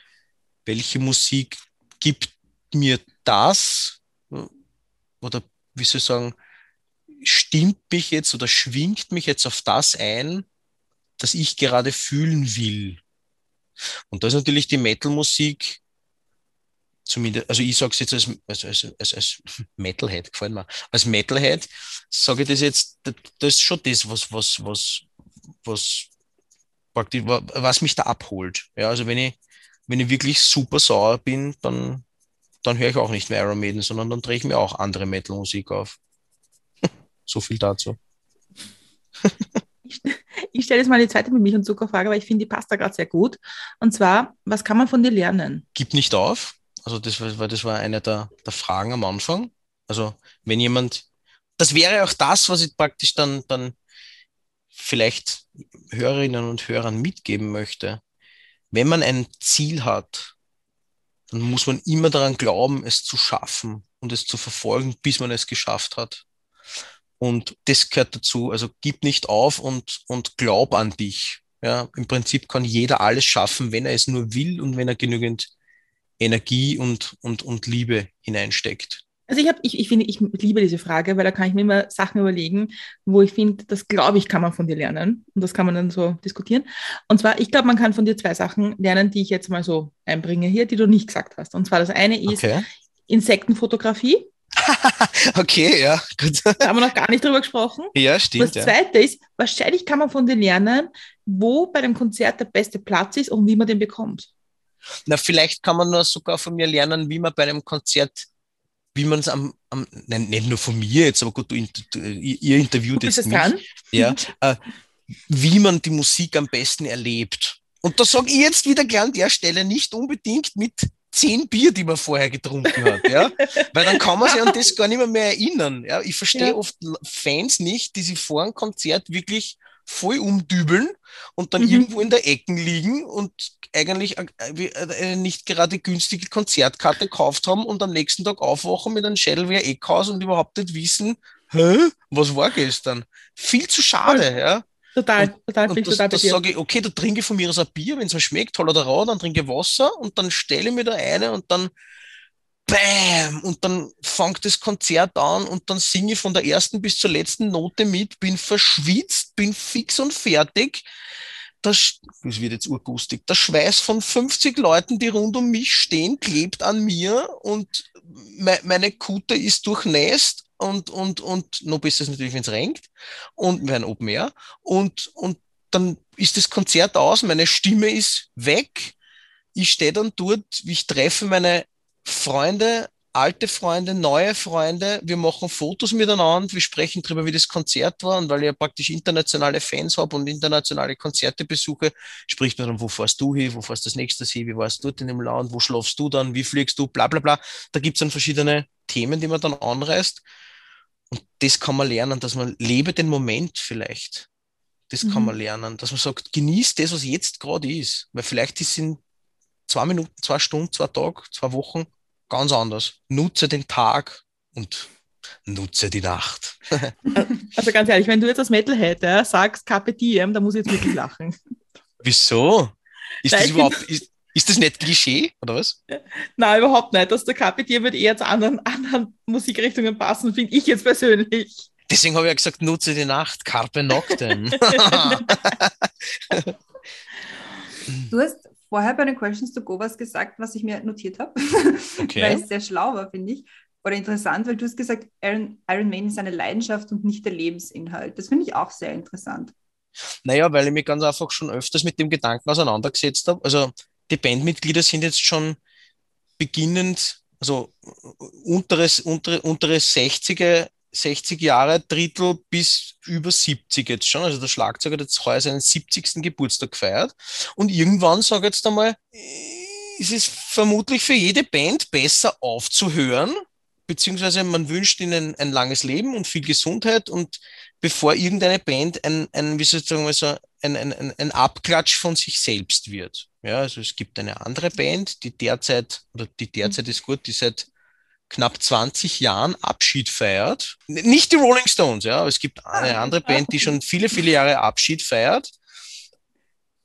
welche Musik gibt mir das, oder wie soll ich sagen, stimmt mich jetzt oder schwingt mich jetzt auf das ein, das ich gerade fühlen will. Und da ist natürlich die Metal-Musik, zumindest, also ich sage es jetzt als, als, als, als, Metalhead, gefällt mir. Als Metalhead sage ich das jetzt, das ist schon das, was, was, was, was praktisch, was mich da abholt. Ja, also wenn ich, wenn ich wirklich super sauer bin, dann, dann höre ich auch nicht mehr Iron Maiden, sondern dann drehe ich mir auch andere Metal-Musik auf. So viel dazu. ich, ich stelle jetzt mal die zweite Milch- und Zuckerfrage, weil ich finde, die passt da gerade sehr gut. Und zwar, was kann man von dir lernen? Gib nicht auf. Also das war, das war eine der, der Fragen am Anfang. Also wenn jemand, das wäre auch das, was ich praktisch dann, dann vielleicht Hörerinnen und Hörern mitgeben möchte. Wenn man ein Ziel hat, dann muss man immer daran glauben, es zu schaffen und es zu verfolgen, bis man es geschafft hat. Und das gehört dazu. Also gib nicht auf und, und glaub an dich. Ja, im Prinzip kann jeder alles schaffen, wenn er es nur will und wenn er genügend Energie und, und, und Liebe hineinsteckt. Also ich habe, ich, ich finde, ich liebe diese Frage, weil da kann ich mir immer Sachen überlegen, wo ich finde, das glaube ich, kann man von dir lernen. Und das kann man dann so diskutieren. Und zwar, ich glaube, man kann von dir zwei Sachen lernen, die ich jetzt mal so einbringe hier, die du nicht gesagt hast. Und zwar das eine ist okay. Insektenfotografie. okay, ja, gut. Da haben wir noch gar nicht drüber gesprochen. Ja, stimmt. Das zweite ja. ist, wahrscheinlich kann man von dir lernen, wo bei dem Konzert der beste Platz ist und wie man den bekommt. Na, vielleicht kann man nur sogar von mir lernen, wie man bei einem Konzert, wie man es am, am nein, nicht nur von mir jetzt, aber gut, du, du ihr interviewt jetzt mich. Dran? Ja, äh, wie man die Musik am besten erlebt. Und da sage ich jetzt wieder gern an der Stelle nicht unbedingt mit zehn Bier, die man vorher getrunken hat, ja, weil dann kann man sich an das gar nicht mehr, mehr erinnern. Ja, ich verstehe ja. oft Fans nicht, die sich vor einem Konzert wirklich voll umdübeln und dann mhm. irgendwo in der Ecken liegen und eigentlich eine nicht gerade günstige Konzertkarte gekauft haben und am nächsten Tag aufwachen mit einem Schädel wie ein Eckhaus und überhaupt nicht wissen, hä, was war gestern? Viel zu schade, ja. Total, und, total, und das, total das sage ich, okay, da trinke ich von mir aus ein Bier, wenn es mir schmeckt, toll oder rau, dann trinke ich Wasser und dann stelle ich mir da eine und dann Bam! Und dann fängt das Konzert an und dann singe ich von der ersten bis zur letzten Note mit, bin verschwitzt, bin fix und fertig. Das, das wird jetzt urgustig. Der Schweiß von 50 Leuten, die rund um mich stehen, klebt an mir und me meine Kutte ist durchnässt und, und, und noch besser ist natürlich, wenn es regnet und wir ein Open Air und, und dann ist das Konzert aus, meine Stimme ist weg. Ich stehe dann dort, ich treffe meine Freunde alte Freunde, neue Freunde, wir machen Fotos miteinander, wir sprechen darüber, wie das Konzert war und weil ich ja praktisch internationale Fans habe und internationale Konzerte besuche, spricht man dann, wo fährst du hin, wo fährst du das nächste hin, wie warst du dort in dem Land, wo schlafst du dann, wie fliegst du, bla bla bla. Da gibt es dann verschiedene Themen, die man dann anreißt und das kann man lernen, dass man lebe den Moment vielleicht. Das mhm. kann man lernen, dass man sagt, genießt das, was jetzt gerade ist, weil vielleicht ist in zwei Minuten, zwei Stunden, zwei Tage, zwei Wochen ganz anders. Nutze den Tag und nutze die Nacht. also ganz ehrlich, wenn du jetzt das Metalhead ja, sagst Carpe Diem, dann muss ich jetzt wirklich lachen. Wieso? Ist das überhaupt, ist, ist, das nicht Klischee, oder was? Nein, überhaupt nicht. Dass der Diem wird eher zu anderen, anderen Musikrichtungen passen, finde ich jetzt persönlich. Deswegen habe ich ja gesagt, nutze die Nacht, Carpe Noctem. du hast vorher bei den Questions to Go was gesagt, was ich mir notiert habe, okay. weil es sehr schlau war, finde ich. Oder interessant, weil du hast gesagt, Iron, Iron Man ist eine Leidenschaft und nicht der Lebensinhalt. Das finde ich auch sehr interessant. Naja, weil ich mich ganz einfach schon öfters mit dem Gedanken auseinandergesetzt habe. Also die Bandmitglieder sind jetzt schon beginnend, also unteres, untere, untere 60er 60 Jahre, Drittel bis über 70 jetzt schon. Also der Schlagzeuger hat jetzt heuer seinen 70. Geburtstag gefeiert. Und irgendwann, sage ich jetzt einmal, ist es vermutlich für jede Band besser aufzuhören, beziehungsweise man wünscht ihnen ein langes Leben und viel Gesundheit und bevor irgendeine Band ein, ein wie soll ich sagen, also ein, ein, ein Abklatsch von sich selbst wird. Ja, also es gibt eine andere Band, die derzeit, oder die derzeit ist gut, die seit knapp 20 Jahren Abschied feiert. Nicht die Rolling Stones, ja, aber es gibt eine andere Band, die schon viele, viele Jahre Abschied feiert.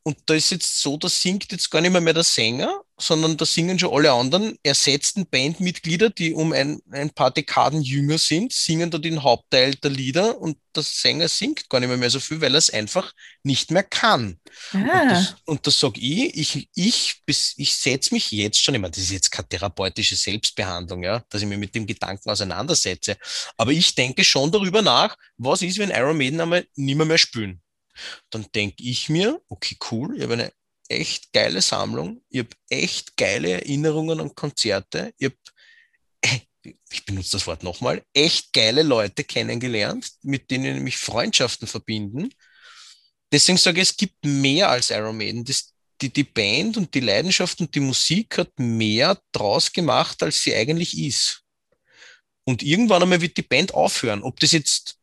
Und da ist jetzt so, da singt jetzt gar nicht mehr, mehr der Sänger, sondern da singen schon alle anderen ersetzten Bandmitglieder, die um ein, ein paar Dekaden jünger sind, singen da den Hauptteil der Lieder und der Sänger singt gar nicht mehr, mehr so viel, weil er es einfach nicht mehr kann. Ah. Und das, und das sage ich, ich, ich, bis, ich setze mich jetzt schon, ich meine, das ist jetzt keine therapeutische Selbstbehandlung, ja, dass ich mich mit dem Gedanken auseinandersetze, aber ich denke schon darüber nach, was ist, wenn Iron Maiden einmal nicht mehr, mehr spielen dann denke ich mir, okay, cool, ich habe eine echt geile Sammlung, ich habe echt geile Erinnerungen an Konzerte, ich habe, ich benutze das Wort nochmal, echt geile Leute kennengelernt, mit denen mich Freundschaften verbinden. Deswegen sage ich, es gibt mehr als Iron Maiden. Das, die, die Band und die Leidenschaft und die Musik hat mehr draus gemacht, als sie eigentlich ist. Und irgendwann einmal wird die Band aufhören. Ob das jetzt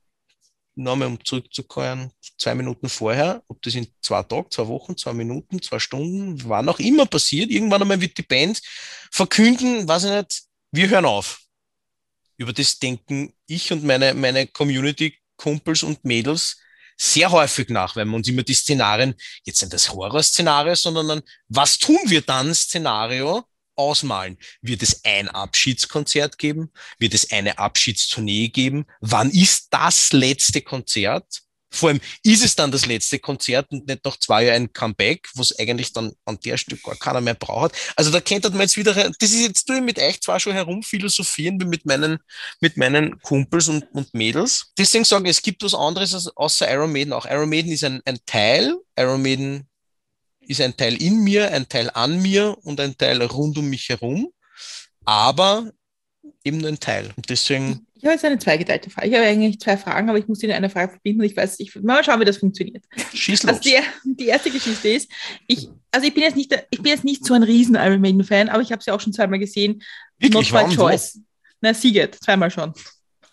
nochmal um zurückzukehren, zwei Minuten vorher, ob das in zwei Tagen, zwei Wochen, zwei Minuten, zwei Stunden, wann auch immer passiert, irgendwann einmal wird die Band verkünden, weiß ich nicht, wir hören auf. Über das denken ich und meine, meine Community-Kumpels und Mädels sehr häufig nach, weil wir uns immer die Szenarien, jetzt sind das Horrorszenarien, sondern dann, was tun wir dann Szenario, ausmalen. Wird es ein Abschiedskonzert geben? Wird es eine Abschiedstournee geben? Wann ist das letzte Konzert? Vor allem ist es dann das letzte Konzert und nicht noch zwei Jahre ein Comeback, was eigentlich dann an der Stück gar keiner mehr braucht. Also da kennt man jetzt wieder, das ist jetzt du mit euch zwar schon herumphilosophieren wie mit meinen, mit meinen Kumpels und, und Mädels. Deswegen sage ich, es gibt was anderes als, außer Iron Maiden auch. Iron Maiden ist ein, ein Teil, Iron Maiden ist ein Teil in mir, ein Teil an mir und ein Teil rund um mich herum, aber eben nur ein Teil. Und deswegen. Ich habe jetzt eine zweigeteilte Frage. Ich habe eigentlich zwei Fragen, aber ich muss sie in eine Frage verbinden ich weiß, ich mal schauen, wie das funktioniert. Schieß los. Also die, die erste Geschichte ist, ich, also ich bin jetzt nicht, ich bin jetzt nicht so ein riesen Iron Maiden Fan, aber ich habe sie auch schon zweimal gesehen. Wirklich? Not by choice. Na, Sieget, zweimal schon.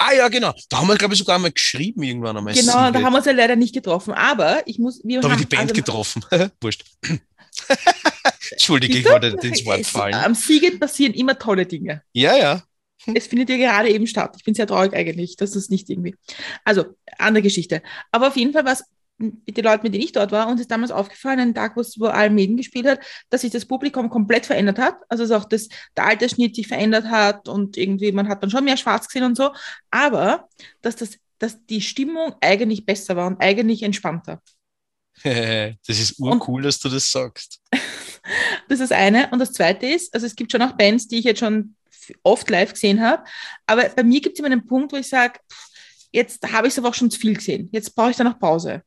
Ah ja, genau. Da haben wir, glaube ich, sogar einmal geschrieben irgendwann einmal. Genau, da haben wir uns ja leider nicht getroffen. Aber ich muss. Wir da haben wir die Band also, getroffen. Wurscht. Entschuldige, ich wollte ins Wort fallen. Am Siget passieren immer tolle Dinge. Ja, ja. Hm. Es findet ja gerade eben statt. Ich bin sehr traurig eigentlich, dass das nicht irgendwie. Also, andere Geschichte. Aber auf jeden Fall war es mit den Leuten, mit denen ich dort war, uns ist damals aufgefallen, einen Tag, wo es wo Almeden gespielt hat, dass sich das Publikum komplett verändert hat. Also dass auch das, der Altersschnitt sich verändert hat und irgendwie, man hat dann schon mehr schwarz gesehen und so. Aber dass, das, dass die Stimmung eigentlich besser war und eigentlich entspannter. das ist urcool, und, dass du das sagst. das ist eine. Und das zweite ist, also es gibt schon auch Bands, die ich jetzt schon oft live gesehen habe, aber bei mir gibt es immer einen Punkt, wo ich sage, jetzt habe ich es aber auch schon zu viel gesehen. Jetzt brauche ich dann noch Pause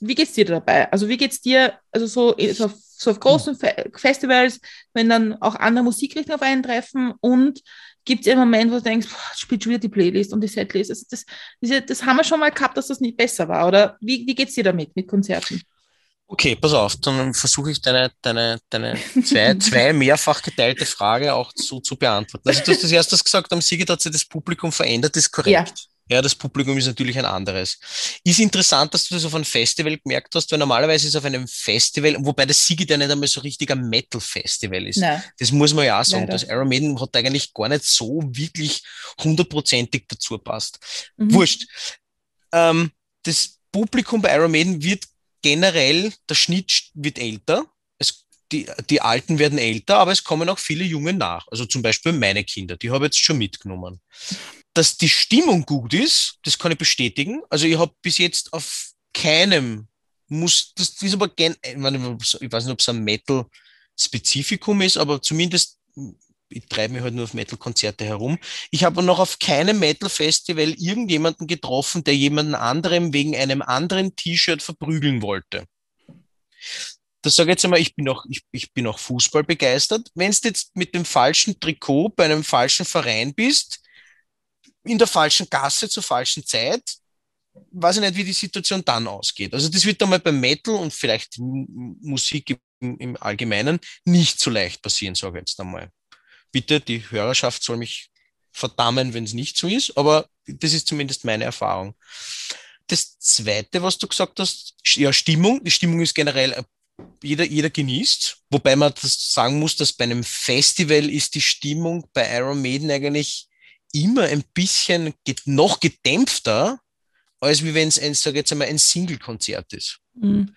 wie geht's dir dabei? Also wie geht's dir, also so, so, auf, so auf großen Fe Festivals, wenn dann auch andere Musikrichtungen auf einen treffen und gibt es einen Moment, wo du denkst, boah, spielt schon wieder die Playlist und die Setlist. Also das, das, das haben wir schon mal gehabt, dass das nicht besser war. Oder wie, wie geht's dir damit, mit Konzerten? Okay, pass auf, dann versuche ich deine, deine, deine zwei, zwei mehrfach geteilte Frage auch so zu beantworten. Also du hast das erstes gesagt, am Siege hat sich das Publikum verändert, ist korrekt. Ja. Ja, das Publikum ist natürlich ein anderes. Ist interessant, dass du das auf einem Festival gemerkt hast, weil normalerweise ist auf einem Festival, wobei das Sigi ja nicht einmal so richtig ein Metal-Festival ist. Nein. Das muss man ja auch sagen. Leider. Das Iron Maiden hat eigentlich gar nicht so wirklich hundertprozentig dazu passt. Mhm. Wurscht. Ähm, das Publikum bei Iron Maiden wird generell, der Schnitt wird älter. Es, die, die Alten werden älter, aber es kommen auch viele Junge nach. Also zum Beispiel meine Kinder, die habe ich jetzt schon mitgenommen dass die Stimmung gut ist, das kann ich bestätigen. Also ich habe bis jetzt auf keinem muss, das ist aber gen, ich, meine, ich weiß nicht, ob es ein Metal-Spezifikum ist, aber zumindest ich treibe mich halt nur auf Metal-Konzerte herum. Ich habe noch auf keinem Metal-Festival irgendjemanden getroffen, der jemanden anderem wegen einem anderen T-Shirt verprügeln wollte. Das sage ich jetzt einmal, ich bin auch, ich, ich bin auch Fußball begeistert. Wenn du jetzt mit dem falschen Trikot bei einem falschen Verein bist, in der falschen Gasse zur falschen Zeit, weiß ich nicht, wie die Situation dann ausgeht. Also das wird einmal beim Metal und vielleicht Musik im, im Allgemeinen nicht so leicht passieren, sage ich jetzt einmal. Bitte, die Hörerschaft soll mich verdammen, wenn es nicht so ist, aber das ist zumindest meine Erfahrung. Das Zweite, was du gesagt hast, ja, Stimmung. Die Stimmung ist generell, äh, jeder, jeder genießt, wobei man das sagen muss, dass bei einem Festival ist die Stimmung bei Iron Maiden eigentlich immer ein bisschen noch gedämpfter, als wie wenn es ein, ein Single-Konzert ist. Mhm.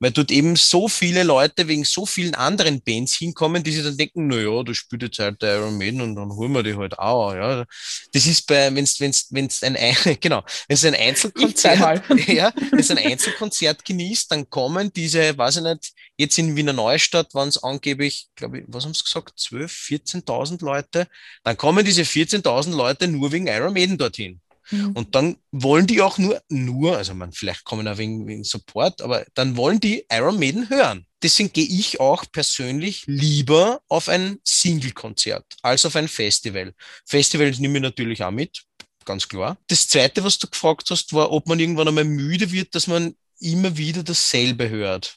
Weil dort eben so viele Leute wegen so vielen anderen Bands hinkommen, die sich dann denken, na ja, da spielt jetzt halt der Iron Maiden und dann holen wir die halt auch, ja. Das ist bei, wenn's, wenn's, wenn's ein, genau, wenn's ein Einzelkonzert, ja, wenn's ein Einzelkonzert genießt, dann kommen diese, weiß ich nicht, jetzt in Wiener Neustadt waren es angeblich, glaube ich, was haben sie gesagt, 12, 14.000 Leute, dann kommen diese 14.000 Leute nur wegen Iron Maiden dorthin. Mhm. Und dann wollen die auch nur, nur, also man, vielleicht kommen auch wegen, wegen Support, aber dann wollen die Iron Maiden hören. Deswegen gehe ich auch persönlich lieber auf ein Single-Konzert als auf ein Festival. Festivals nehme ich natürlich auch mit, ganz klar. Das zweite, was du gefragt hast, war, ob man irgendwann einmal müde wird, dass man immer wieder dasselbe hört.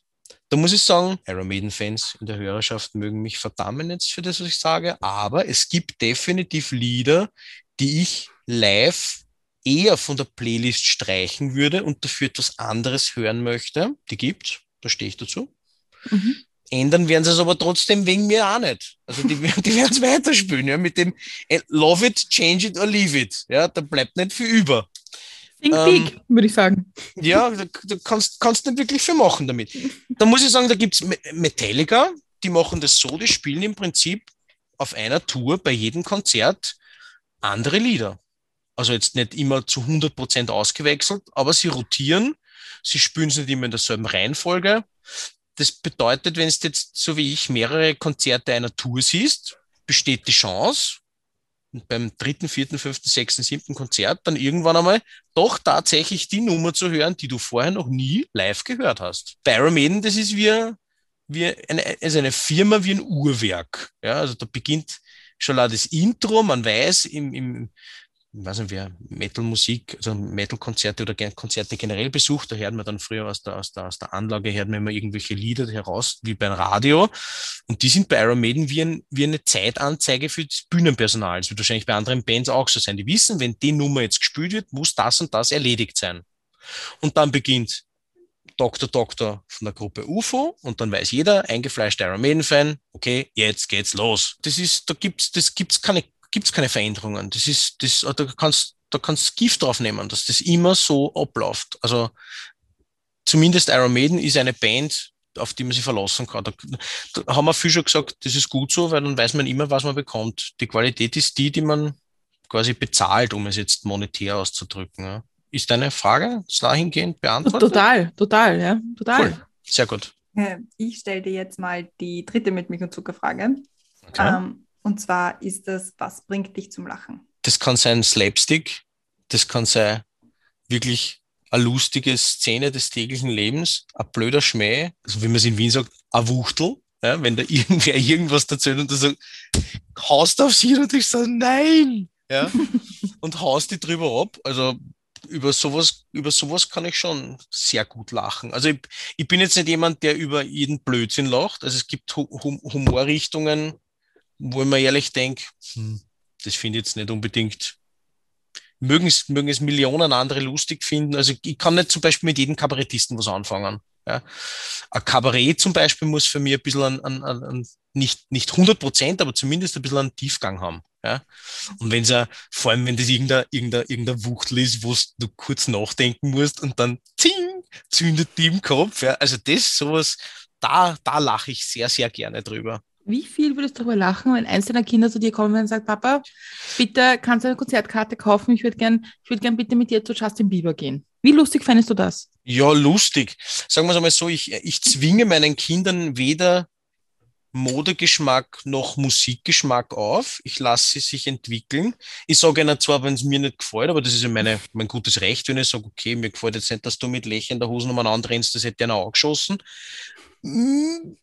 Da muss ich sagen, Iron Maiden-Fans in der Hörerschaft mögen mich verdammen jetzt für das, was ich sage, aber es gibt definitiv Lieder, die ich live eher von der Playlist streichen würde und dafür etwas anderes hören möchte, die gibt, da stehe ich dazu. Mhm. Ändern werden sie es aber trotzdem wegen mir auch nicht. Also die, die werden es weiterspielen, ja, mit dem äh, Love it, change it or leave it. Ja, da bleibt nicht viel über. Think ähm, big, würde ich sagen. Ja, du, kannst, kannst nicht wirklich viel machen damit. Da muss ich sagen, da gibt es Metallica, die machen das so, die spielen im Prinzip auf einer Tour bei jedem Konzert andere Lieder also jetzt nicht immer zu 100 Prozent ausgewechselt, aber sie rotieren, sie spielen es nicht immer in derselben Reihenfolge. Das bedeutet, wenn es jetzt so wie ich mehrere Konzerte einer Tour siehst, besteht die Chance, beim dritten, vierten, fünften, sechsten, siebten Konzert dann irgendwann einmal doch tatsächlich die Nummer zu hören, die du vorher noch nie live gehört hast. Maiden, das ist wie, wie eine, also eine Firma wie ein Uhrwerk. Ja, also da beginnt schon das Intro, man weiß im, im weiß nicht, wer Metal-Musik, also Metal-Konzerte oder Konzerte generell besucht, da hört man dann früher aus der, aus der, aus der Anlage, hört man immer irgendwelche Lieder heraus, wie beim Radio. Und die sind bei Iron Maiden wie, ein, wie eine Zeitanzeige für das Bühnenpersonal. Das wird wahrscheinlich bei anderen Bands auch so sein. Die wissen, wenn die Nummer jetzt gespielt wird, muss das und das erledigt sein. Und dann beginnt Dr. Doktor von der Gruppe UFO und dann weiß jeder, eingefleischter Iron Maiden-Fan, okay, jetzt geht's los. Das ist, da gibt's, das gibt's keine gibt es keine Veränderungen. Das ist, das, da kannst da kannst Gift drauf nehmen, dass das immer so abläuft. Also zumindest Iron Maiden ist eine Band, auf die man sich verlassen kann. Da, da haben wir viel schon gesagt, das ist gut so, weil dann weiß man immer, was man bekommt. Die Qualität ist die, die man quasi bezahlt, um es jetzt monetär auszudrücken. Ja. Ist deine Frage dahingehend beantwortet? Total, total, ja, total. Cool. Sehr gut. Ich stelle dir jetzt mal die dritte mit Milch und Zucker Frage. Okay. Ähm, und zwar ist das, was bringt dich zum Lachen? Das kann sein Slapstick, das kann sein wirklich eine lustige Szene des täglichen Lebens, ein blöder Schmäh, also wie man es in Wien sagt, ein Wuchtel, ja, wenn da irgendwer irgendwas erzählt und du sagst, haust aufs Hirn und ich sage, nein, ja, und haust die drüber ab. Also über sowas, über sowas kann ich schon sehr gut lachen. Also ich, ich bin jetzt nicht jemand, der über jeden Blödsinn lacht. Also es gibt hum Humorrichtungen, wo ich mir ehrlich denke, hm, das finde ich jetzt nicht unbedingt mögen es, mögen es Millionen andere lustig finden. Also ich kann nicht zum Beispiel mit jedem Kabarettisten was anfangen. Ja. Ein Kabarett zum Beispiel muss für mich ein bisschen an, an, an nicht, nicht 100 Prozent, aber zumindest ein bisschen einen Tiefgang haben. Ja. Und wenn es vor allem wenn das irgendein, irgendein, irgendein Wuchtel ist, wo du kurz nachdenken musst und dann zing, zündet die im Kopf. Ja. Also das, sowas, da, da lache ich sehr, sehr gerne drüber. Wie viel würdest du darüber lachen, wenn eins deiner Kinder zu dir kommen und sagt, Papa, bitte kannst du eine Konzertkarte kaufen? Ich würde gern, ich würde gern bitte mit dir zu Justin Bieber gehen. Wie lustig fändest du das? Ja, lustig. Sagen wir es einmal so, ich, ich zwinge meinen Kindern weder Modegeschmack noch Musikgeschmack auf. Ich lasse sie sich entwickeln. Ich sage ihnen zwar, wenn es mir nicht gefällt, aber das ist ja meine, mein gutes Recht, wenn ich sage, okay, mir gefällt jetzt nicht, dass du mit lächelnder Hosen umeinander rennst, das hätte einer auch geschossen. Hm,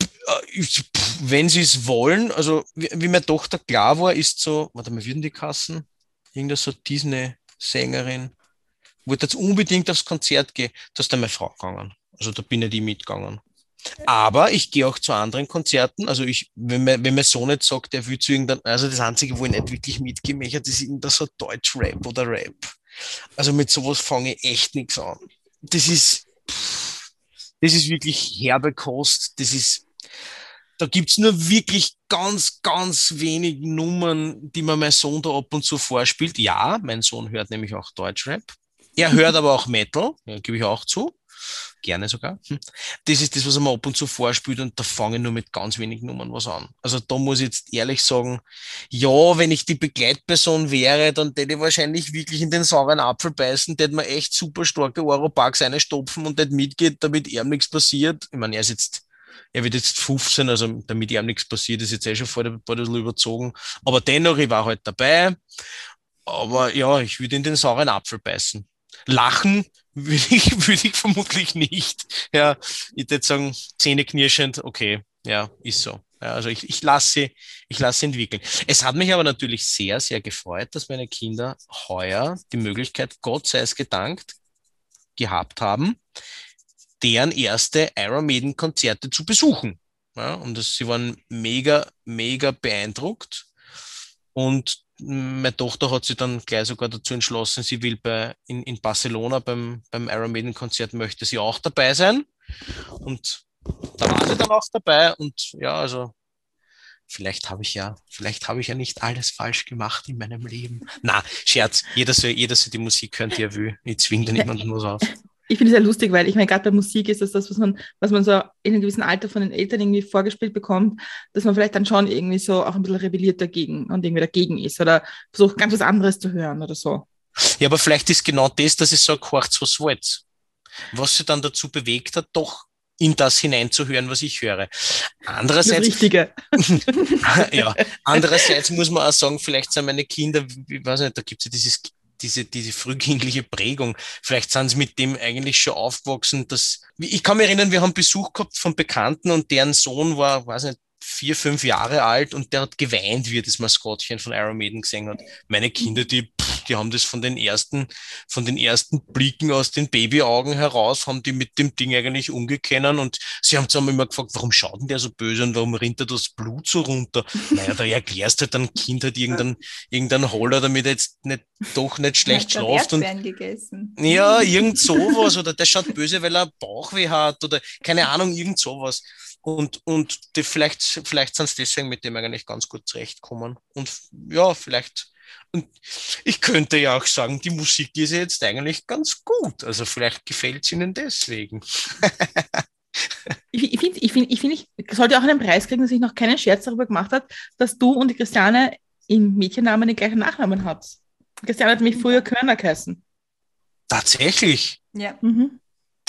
wenn sie es wollen, also wie, wie meine Tochter klar war, ist so, warte mal, würden die Kassen? Irgendeine so Disney-Sängerin, wollte jetzt unbedingt aufs Konzert gehen, da ist dann meine Frau gegangen. Also da bin ich die mitgegangen. Aber ich gehe auch zu anderen Konzerten. Also ich, wenn mein, wenn mein Sohn nicht sagt, er will zu irgendeinem, also das Einzige, wo ich nicht wirklich mitgehe, das ist irgendein so Deutsch-Rap oder Rap. Also mit sowas fange ich echt nichts an. Das ist, das ist wirklich herbe Kost. Das ist, da gibt's nur wirklich ganz, ganz wenig Nummern, die mir mein Sohn da ab und zu vorspielt. Ja, mein Sohn hört nämlich auch Deutschrap. Er hört aber auch Metal, ja, gebe ich auch zu. Gerne sogar. Hm. Das ist das, was mir ab und zu vorspielt und da fange ich nur mit ganz wenigen Nummern was an. Also da muss ich jetzt ehrlich sagen, ja, wenn ich die Begleitperson wäre, dann hätte ich wahrscheinlich wirklich in den sauren Apfel beißen, hätte man echt super starke Europarks stopfen und nicht mitgeht, damit ihm nichts passiert. Ich meine, er ist jetzt er wird jetzt 15, also damit ihm nichts passiert, ist jetzt eh schon vor der bisschen überzogen. Aber dennoch, ich war halt dabei. Aber ja, ich würde in den sauren Apfel beißen. Lachen würde ich, würde ich vermutlich nicht. Ja, ich würde sagen, zähneknirschend, okay, ja, ist so. Ja, also ich, ich lasse ich lasse entwickeln. Es hat mich aber natürlich sehr, sehr gefreut, dass meine Kinder heuer die Möglichkeit, Gott sei es gedankt, gehabt haben, deren erste Iron Maiden Konzerte zu besuchen. Ja, und das, sie waren mega, mega beeindruckt. Und meine Tochter hat sich dann gleich sogar dazu entschlossen, sie will bei, in, in Barcelona beim, beim Iron Maiden Konzert möchte sie auch dabei sein. Und da war sie dann auch dabei und ja, also vielleicht habe ich ja, vielleicht habe ich ja nicht alles falsch gemacht in meinem Leben. Na, Scherz, jeder soll, jeder soll die Musik hören, die er will. Ich zwinge da niemanden was auf ich finde es sehr lustig, weil ich meine, gerade bei Musik ist das das, was man, was man so in einem gewissen Alter von den Eltern irgendwie vorgespielt bekommt, dass man vielleicht dann schon irgendwie so auch ein bisschen rebelliert dagegen und irgendwie dagegen ist oder versucht ganz was anderes zu hören oder so. Ja, aber vielleicht ist genau das, dass ich sage, horcht was wollt. Was sie dann dazu bewegt hat, doch in das hineinzuhören, was ich höre. Andererseits, das Richtige. ja, andererseits muss man auch sagen, vielleicht sind meine Kinder, ich weiß nicht, da gibt es ja dieses diese, diese frühkindliche Prägung. Vielleicht sind sie mit dem eigentlich schon aufgewachsen, dass, ich kann mich erinnern, wir haben Besuch gehabt von Bekannten und deren Sohn war, weiß nicht, vier, fünf Jahre alt und der hat geweint, wie er das Maskottchen von Iron Maiden gesehen hat. Meine Kinder, die, die haben das von den ersten, von den ersten Blicken aus den Babyaugen heraus, haben die mit dem Ding eigentlich umgekennen und sie haben zusammen immer gefragt, warum schaut denn der so böse und warum rinnt er das Blut so runter? Naja, da erklärst du halt dann Kind halt irgendein, irgendein Holler, damit er jetzt nicht, doch nicht schlecht schlaft. Und, gegessen. Ja, irgend sowas oder der schaut böse, weil er Bauchweh hat oder keine Ahnung, irgend sowas. Und, und die vielleicht, vielleicht sind es deswegen mit dem eigentlich ganz gut zurechtkommen. Und ja, vielleicht, und ich könnte ja auch sagen, die Musik ist jetzt eigentlich ganz gut. Also vielleicht gefällt es ihnen deswegen. ich finde, ich, find, ich, find, ich sollte auch einen Preis kriegen, dass ich noch keinen Scherz darüber gemacht habe, dass du und die Christiane im Mädchennamen den gleichen Nachnamen hat. Christiane hat mich früher Körner geheißen. Tatsächlich? Ja. Mhm.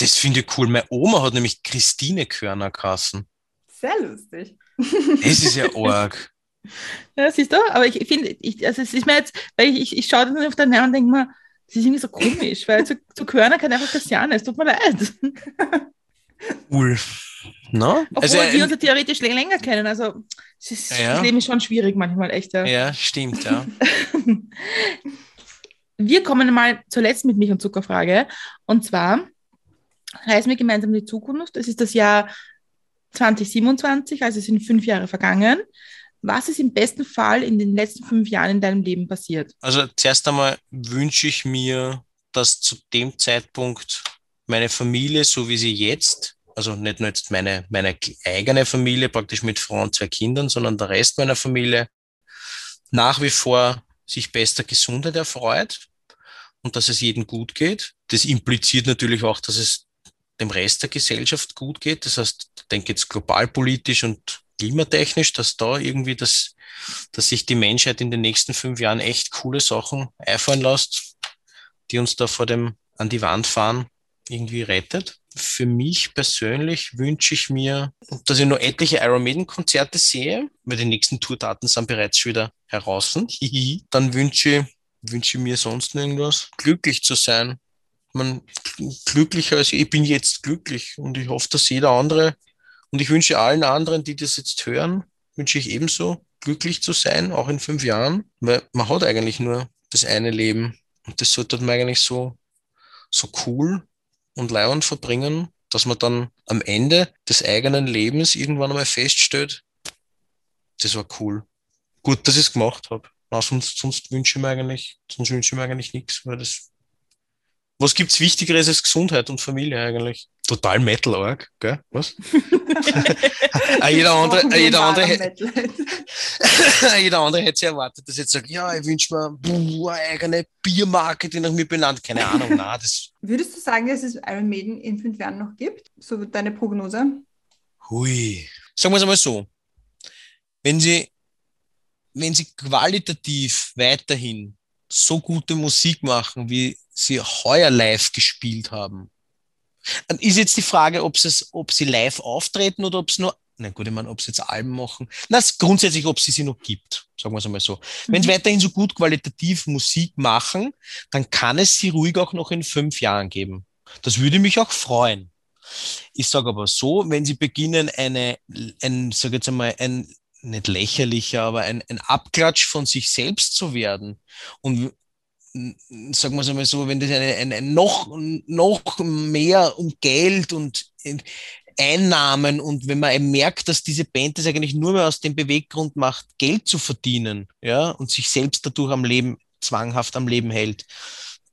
Das finde ich cool. Meine Oma hat nämlich Christine Körner geheißen. Sehr lustig. Das ist ja arg. Ja, siehst du, aber ich finde, ich, also es ist mir jetzt, weil ich, ich, ich schaue dann auf deinen Namen und denke mir, Das ist irgendwie so komisch, weil zu, zu Körner kann einfach Christiane, es tut mir leid. Cool. No? Obwohl Also, wir äh, uns ja theoretisch länger, kennen. Also es ist, Ja. das Leben ist schon schwierig manchmal, echt. Ja. ja, stimmt, ja. Wir kommen mal zuletzt mit Milch- und Zuckerfrage. Und zwar reisen wir gemeinsam in die Zukunft. Es ist das Jahr 2027, also sind fünf Jahre vergangen. Was ist im besten Fall in den letzten fünf Jahren in deinem Leben passiert? Also zuerst einmal wünsche ich mir, dass zu dem Zeitpunkt meine Familie, so wie sie jetzt, also nicht nur jetzt meine, meine eigene Familie, praktisch mit Frau und zwei Kindern, sondern der Rest meiner Familie, nach wie vor sich bester Gesundheit erfreut und dass es jedem gut geht. Das impliziert natürlich auch, dass es dem Rest der Gesellschaft gut geht. Das heißt, ich denke jetzt globalpolitisch und klimatechnisch, dass da irgendwie das, dass sich die Menschheit in den nächsten fünf Jahren echt coole Sachen einfallen lässt, die uns da vor dem an die Wand fahren irgendwie rettet. Für mich persönlich wünsche ich mir, dass ich noch etliche Iron Maiden Konzerte sehe, weil die nächsten Tourdaten sind bereits schon wieder heraus. Dann wünsche, wünsche ich mir sonst irgendwas. Glücklich zu sein. Man, glücklicher als ich bin jetzt glücklich und ich hoffe, dass jeder andere und ich wünsche allen anderen, die das jetzt hören, wünsche ich ebenso glücklich zu sein, auch in fünf Jahren, weil man hat eigentlich nur das eine Leben und das sollte man eigentlich so, so cool und leibend verbringen, dass man dann am Ende des eigenen Lebens irgendwann einmal feststellt, das war cool. Gut, dass ich es gemacht habe. Sonst, sonst wünsche ich mir eigentlich, sonst wünsche ich mir eigentlich nichts, weil das, was gibt's Wichtigeres als Gesundheit und Familie eigentlich? Total Metal arg, gell? Was? Ah, jeder andere, jeder andere, jeder andere hätte sich erwartet, dass ich jetzt sagt, ja, ich wünsche mir buh, eine eigene Biermarke, die nach mir benannt. Keine Ahnung, na, das, Würdest du sagen, dass es Iron Maiden in fünf Jahren noch gibt? So deine Prognose? hui. Sagen wir es einmal so. Wenn sie, wenn sie qualitativ weiterhin so gute Musik machen, wie sie heuer live gespielt haben, dann ist jetzt die Frage, ob, es, ob sie live auftreten oder ob es nur, na gut, ich meine, ob sie jetzt Alben machen. Na, grundsätzlich, ob sie sie noch gibt, sagen wir es einmal so. Wenn sie Mhm. weiterhin so gut qualitativ Musik machen, dann kann es sie ruhig auch noch in fünf Jahren geben. Das würde mich auch freuen. Ich sage aber so, wenn sie beginnen, eine, ein, sag jetzt einmal, ein nicht lächerlicher, aber ein, ein Abklatsch von sich selbst zu werden und sagen wir es einmal so, wenn das eine, eine noch, noch mehr um Geld und in- Einnahmen und wenn man merkt, dass diese Band das eigentlich nur mehr aus dem Beweggrund macht, Geld zu verdienen, ja, und sich selbst dadurch am Leben, zwanghaft am Leben hält,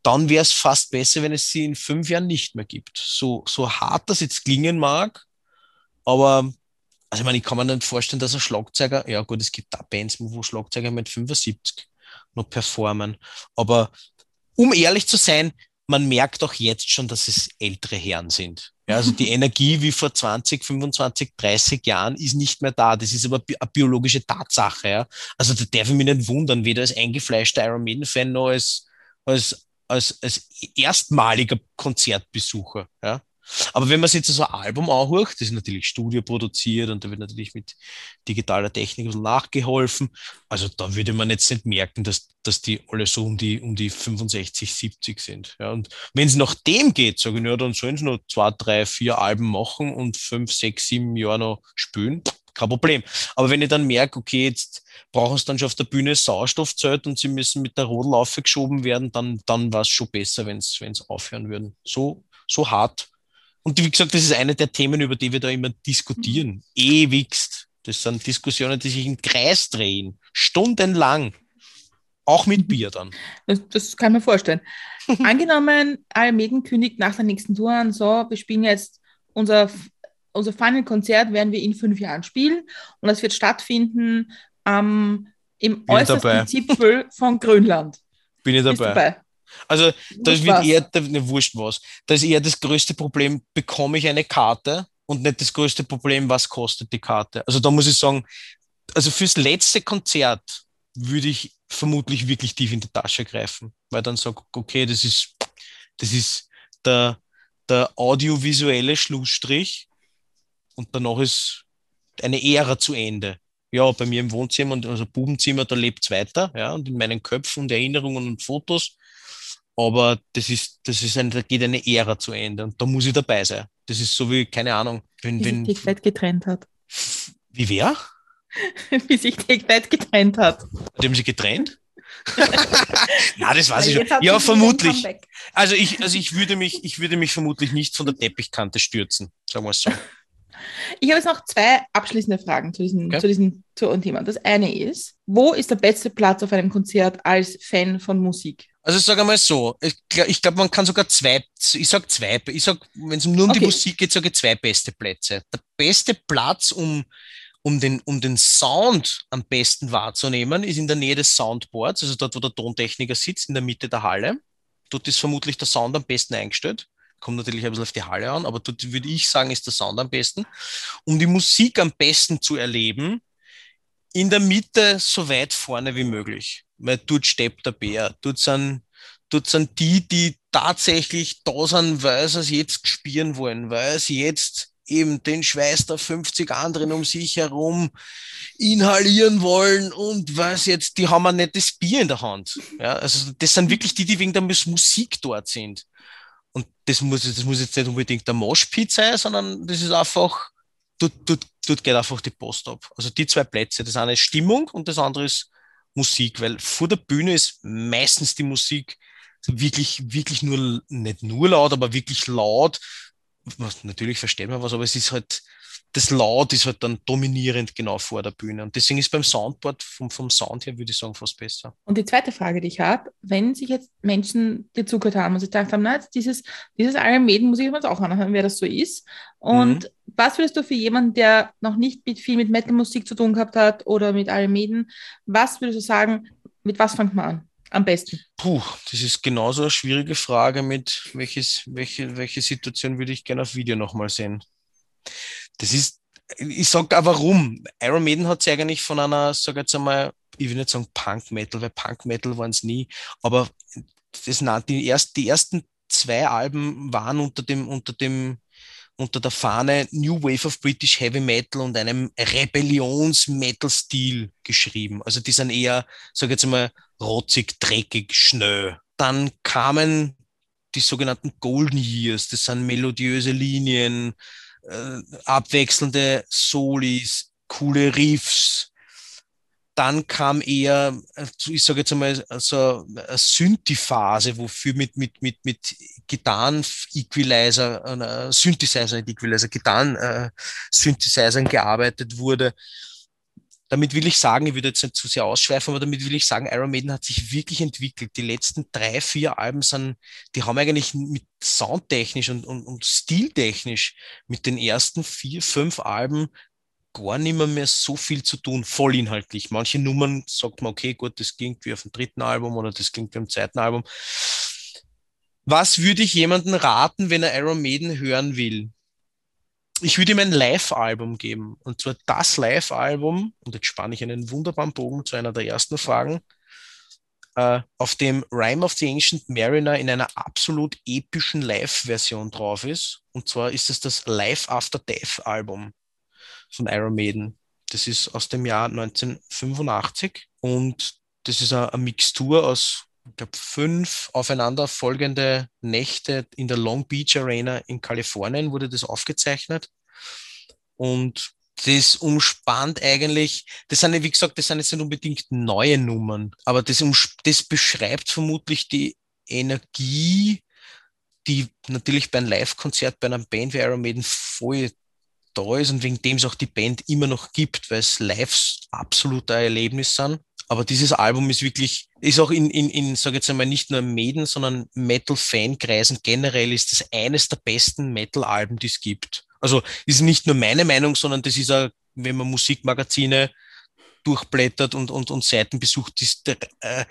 dann wäre es fast besser, wenn es sie in fünf Jahren nicht mehr gibt. So, so hart das jetzt klingen mag, aber also ich meine, ich kann mir nicht vorstellen, dass ein Schlagzeuger, ja gut, es gibt da Bands, wo Schlagzeuger mit 75 noch performen, aber um ehrlich zu sein, man merkt auch jetzt schon, dass es ältere Herren sind. Ja, also die Energie wie vor 20, 25, 30 Jahren ist nicht mehr da. Das ist aber bi- eine biologische Tatsache. Ja. Also da darf ich mich nicht wundern, weder als eingefleischter Iron Maiden-Fan noch als, als, als, als erstmaliger Konzertbesucher. Ja. Aber wenn man sich jetzt so ein Album anhört, das ist natürlich studioproduziert und da wird natürlich mit digitaler Technik ein bisschen nachgeholfen. Also da würde man jetzt nicht merken, dass, dass die alle so um die, um die 65, 70 sind. Ja, und wenn es nach dem geht, sage ich, ja, dann sollen sie noch zwei, drei, vier Alben machen und fünf, sechs, sieben Jahre noch spielen. Kein Problem. Aber wenn ich dann merke, okay, jetzt brauchen sie dann schon auf der Bühne Sauerstoffzelt und sie müssen mit der Rodel aufgeschoben werden, dann, dann war es schon besser, wenn es aufhören würden. So, so hart. Und wie gesagt, das ist eine der Themen, über die wir da immer diskutieren. Ewigst. Das sind Diskussionen, die sich im Kreis drehen. Stundenlang. Auch mit Bier dann. Das, das kann ich mir vorstellen. Angenommen, Maiden kündigt nach der nächsten Tour an, so, wir spielen jetzt unser, unser Final-Konzert, werden wir in fünf Jahren spielen und das wird stattfinden ähm, im Bin äußersten dabei. Zipfel von Grönland. Bin ich dabei. dabei? Also, das Wurscht wird eher, da- ne, wurscht was. Das ist eher das größte Problem, bekomme ich eine Karte und nicht das größte Problem, was kostet die Karte. Also da muss ich sagen, also fürs letzte Konzert würde ich vermutlich wirklich tief in die Tasche greifen, weil dann sage okay, das ist, das ist der, der audiovisuelle Schlussstrich und danach ist eine Ära zu Ende. Ja, bei mir im Wohnzimmer und also Bubenzimmer, da lebt's weiter, ja, und in meinen Köpfen und Erinnerungen und Fotos. Aber das ist, das ist eine, da geht eine Ära zu Ende und da muss ich dabei sein. Das ist so wie, keine Ahnung, wenn, Wie wenn, sich Take getrennt hat. wie wer? Wie sich Take getrennt hat. Die haben sie getrennt? Na, das weiß Weil ich schon. Ja, ein vermutlich. Also ich, also ich würde mich, ich würde mich vermutlich nicht von der Teppichkante stürzen, sagen wir es so. Ich habe jetzt noch zwei abschließende Fragen zu diesem, Okay. zu diesem zu Thema. Das eine ist, wo ist der beste Platz auf einem Konzert als Fan von Musik? Also ich sage einmal so, ich glaube, ich glaub, man kann sogar zwei, ich sag zwei, ich sag, wenn es nur um die Okay. Musik geht, sage ich zwei beste Plätze. Der beste Platz, um, um, den, um den Sound am besten wahrzunehmen, ist in der Nähe des Soundboards, also dort, wo der Tontechniker sitzt, in der Mitte der Halle. Dort ist vermutlich der Sound am besten eingestellt. Kommt natürlich ein bisschen auf die Halle an, aber dort würde ich sagen, ist der Sound am besten. Um die Musik am besten zu erleben, in der Mitte so weit vorne wie möglich. Weil dort steppt der Bär. Dort sind, dort sind die, die tatsächlich da sind, weil sie es jetzt spüren wollen, weil sie jetzt eben den Schweiß der 50 anderen um sich herum inhalieren wollen und sie jetzt, die haben ein nettes Bier in der Hand. Ja, also das sind wirklich die, die wegen der Mus- Musik dort sind. Und das muss, das muss jetzt nicht unbedingt der Moshpit sein, sondern das ist einfach, dort, dort, dort geht einfach die Post ab. Also die zwei Plätze, das eine ist Stimmung und das andere ist Musik, weil vor der Bühne ist meistens die Musik wirklich, wirklich nur, nicht nur laut, aber wirklich laut. Natürlich versteht man was, aber es ist halt, das Laut ist halt dann dominierend genau vor der Bühne. Und deswegen ist beim Soundboard vom, vom Sound her, würde ich sagen, fast besser. Und die zweite Frage, die ich habe, wenn sich jetzt Menschen dir zugehört haben und sich gedacht haben, na, jetzt dieses, dieses Iron Maiden muss ich mir jetzt auch anhören, wer das so ist. Und was würdest du für jemanden, der noch nicht mit, viel mit Metal-Musik zu tun gehabt hat oder mit Iron Maiden, was würdest du sagen, mit was fängt man an? Am besten. Puh, das ist genauso eine schwierige Frage mit welches, welche, welche Situation würde ich gerne auf Video nochmal sehen. Das ist, ich sag auch warum. Iron Maiden hat sich eigentlich von einer, sag jetzt einmal, ich will nicht sagen Punk Metal, weil Punk Metal waren es nie, aber das, na, die, erst, die ersten zwei Alben waren unter dem, unter dem, unter der Fahne New Wave of British Heavy Metal und einem Rebellions-Metal-Stil geschrieben. Also die sind eher, sag jetzt mal, rotzig, dreckig, schnell. Dann kamen die sogenannten Golden Years, das sind melodiöse Linien, äh, abwechselnde Solis, coole Riffs. Dann kam eher, äh, ich sage jetzt einmal, so eine Synthi-Phase, wofür mit, mit, mit, mit Gitarren-Equalizer, äh, Synthesizer, nicht Equalizer, Gitarren-Synthesizern gearbeitet wurde damit will ich sagen, ich würde jetzt nicht zu sehr ausschweifen, aber damit will ich sagen, Iron Maiden hat sich wirklich entwickelt. Die letzten drei, vier Alben sind, die haben eigentlich mit soundtechnisch und, und, und stiltechnisch mit den ersten vier, fünf Alben gar nicht mehr, mehr so viel zu tun, voll inhaltlich. Manche Nummern sagt man, okay, gut, das klingt wie auf dem dritten Album oder das klingt wie am zweiten Album. Was würde ich jemandem raten, wenn er Iron Maiden hören will? Ich würde ihm ein Live-Album geben. Und zwar das Live-Album, und jetzt spanne ich einen wunderbaren Bogen zu einer der ersten Fragen, äh, auf dem Rime of the Ancient Mariner in einer absolut epischen Live-Version drauf ist. Und zwar ist es das Live After Death-Album von Iron Maiden. Das ist aus dem Jahr 1985 und das ist eine, eine Mixtur aus ich glaube, fünf aufeinander folgende Nächte in der Long Beach Arena in Kalifornien wurde das aufgezeichnet. Und das umspannt eigentlich, das sind, wie gesagt, das sind jetzt nicht unbedingt neue Nummern, aber das, das beschreibt vermutlich die Energie, die natürlich bei einem Live-Konzert bei einer Band wie Iron Maiden voll da ist und wegen dem es auch die Band immer noch gibt, weil es Lives absolut ein Erlebnis sind. Aber dieses Album ist wirklich, ist auch in, in, in sage jetzt einmal, nicht nur Maiden, sondern Metal-Fan-Kreisen generell ist das eines der besten Metal-Alben, die es gibt. Also ist nicht nur meine Meinung, sondern das ist auch, wenn man Musikmagazine durchblättert und, und, und Seiten besucht, ist, äh,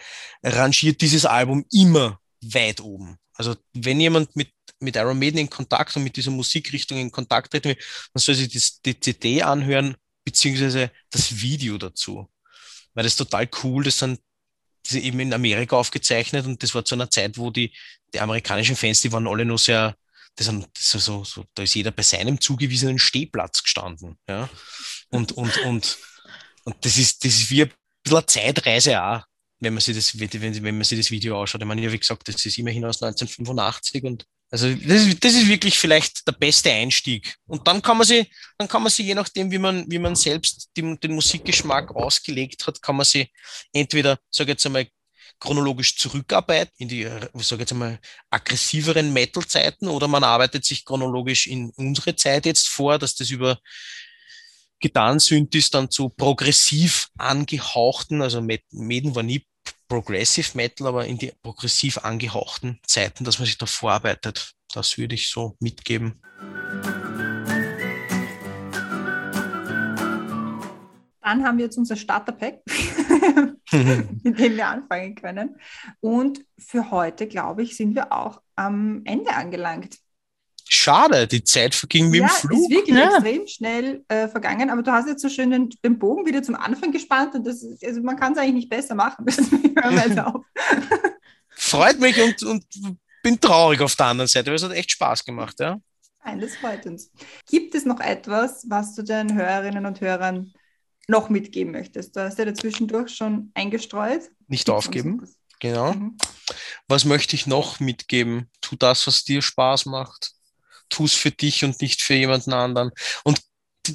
rangiert dieses Album immer weit oben. Also wenn jemand mit, mit Iron Maiden in Kontakt und mit dieser Musikrichtung in Kontakt treten will, dann soll sich das, die CD anhören, beziehungsweise das Video dazu weil das total cool. Das sind diese eben in Amerika aufgezeichnet und das war zu einer Zeit, wo die, die amerikanischen Fans, die waren alle nur sehr, das sind, das so, so, da ist jeder bei seinem zugewiesenen Stehplatz gestanden. Ja? Und, und, und, und das ist, das ist wie ein bisschen eine Zeitreise auch. Wenn man sich das, wenn, wenn man sich das Video anschaut. Ich meine, ja, wie gesagt, das ist immerhin aus 1985 und also das ist, das ist wirklich vielleicht der beste Einstieg. Und dann kann man sie, dann kann man sie, je nachdem, wie man, wie man selbst den, den Musikgeschmack ausgelegt hat, kann man sie entweder, sage jetzt einmal, chronologisch zurückarbeiten in die, sage jetzt einmal, aggressiveren Metal-Zeiten oder man arbeitet sich chronologisch in unsere Zeit jetzt vor, dass das über Gitarrensynthes dann zu progressiv angehauchten, also Maiden war nie Progressive Metal, aber in die progressiv angehauchten Zeiten, dass man sich da vorarbeitet. Das würde ich so mitgeben. Dann haben wir jetzt unser Starterpack, mit dem wir anfangen können. Und für heute, glaube ich, sind wir auch am Ende angelangt. Schade, die Zeit verging wie ja, im Flug. ist wirklich Ja. extrem schnell äh, vergangen, aber du hast jetzt so schön den, den Bogen wieder zum Anfang gespannt und das ist, also man kann es eigentlich nicht besser machen. Freut mich und, und bin traurig auf der anderen Seite, weil es hat echt Spaß gemacht, ja. Nein, das freut uns. Gibt es noch etwas, was du den Hörerinnen und Hörern noch mitgeben möchtest? Du hast ja dazwischendurch schon eingestreut. Nicht aufgeben, genau. Mhm. Was möchte ich noch mitgeben? Tu das, was dir Spaß macht. Tu es für dich und nicht für jemanden anderen. Und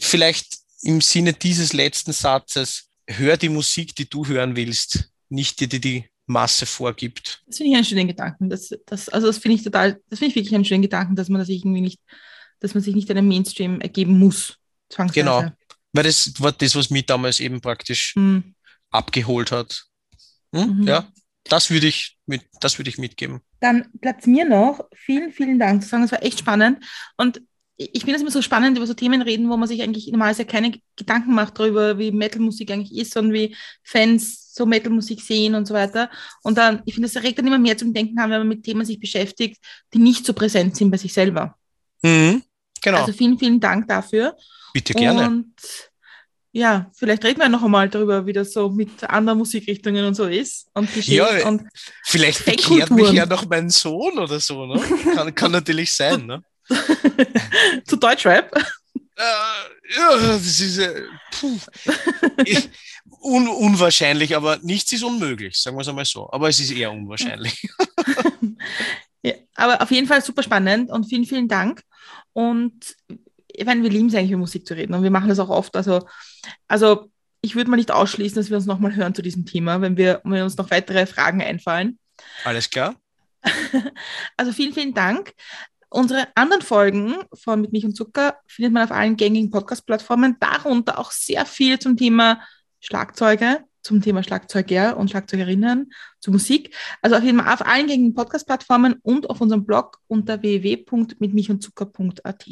vielleicht im Sinne dieses letzten Satzes, hör die Musik, die du hören willst, nicht die, die die Masse vorgibt. Das finde ich einen schönen Gedanken. Das, das, also das finde ich total, das finde ich wirklich einen schönen Gedanken, dass man das irgendwie nicht, dass man sich nicht einem Mainstream ergeben muss. Genau. Weil das war das, was mich damals eben praktisch Hm. abgeholt hat. Hm? Mhm. Ja, das würde ich mit, das würde ich mitgeben. Dann bleibt mir noch vielen, vielen Dank zu sagen. Es war echt spannend. Und ich finde es immer so spannend, über so Themen reden, wo man sich eigentlich normalerweise keine Gedanken macht darüber, wie Metal-Musik eigentlich ist und wie Fans so Metal-Musik sehen und so weiter. Und dann, ich finde, das regt dann immer mehr zum Denken an, wenn man mit Themen sich beschäftigt, die nicht so präsent sind bei sich selber. Mhm. Genau, Also vielen, vielen Dank dafür. bitte gerne. Und ja, vielleicht reden wir noch einmal darüber, wie das so mit anderen Musikrichtungen und so ist. Und Ja, und Vielleicht bekehrt mich ja noch mein Sohn oder so, ne? Kann, kann natürlich sein, ne? zu Deutschrap. Äh, ja, das ist äh, puh. Un unwahrscheinlich, aber nichts ist unmöglich, sagen wir es einmal so. Aber es ist eher unwahrscheinlich. Ja, aber auf jeden Fall super spannend und vielen, vielen Dank. Und ich meine, wir lieben es eigentlich, über Musik zu reden und wir machen das auch oft. Also, also ich würde mal nicht ausschließen, dass wir uns nochmal hören zu diesem Thema, wenn, wir, wenn uns noch weitere Fragen einfallen. Alles klar? Also vielen, vielen Dank. Unsere anderen Folgen von Mit Milch und Zucker findet man auf allen gängigen Podcast-Plattformen, darunter auch sehr viel zum Thema Schlagzeuge, zum Thema Schlagzeuger und Schlagzeugerinnen, zu Musik. Also auf jeden Fall auf allen gängigen Podcast-Plattformen und auf unserem Blog unter www.mitmilchundzucker.at.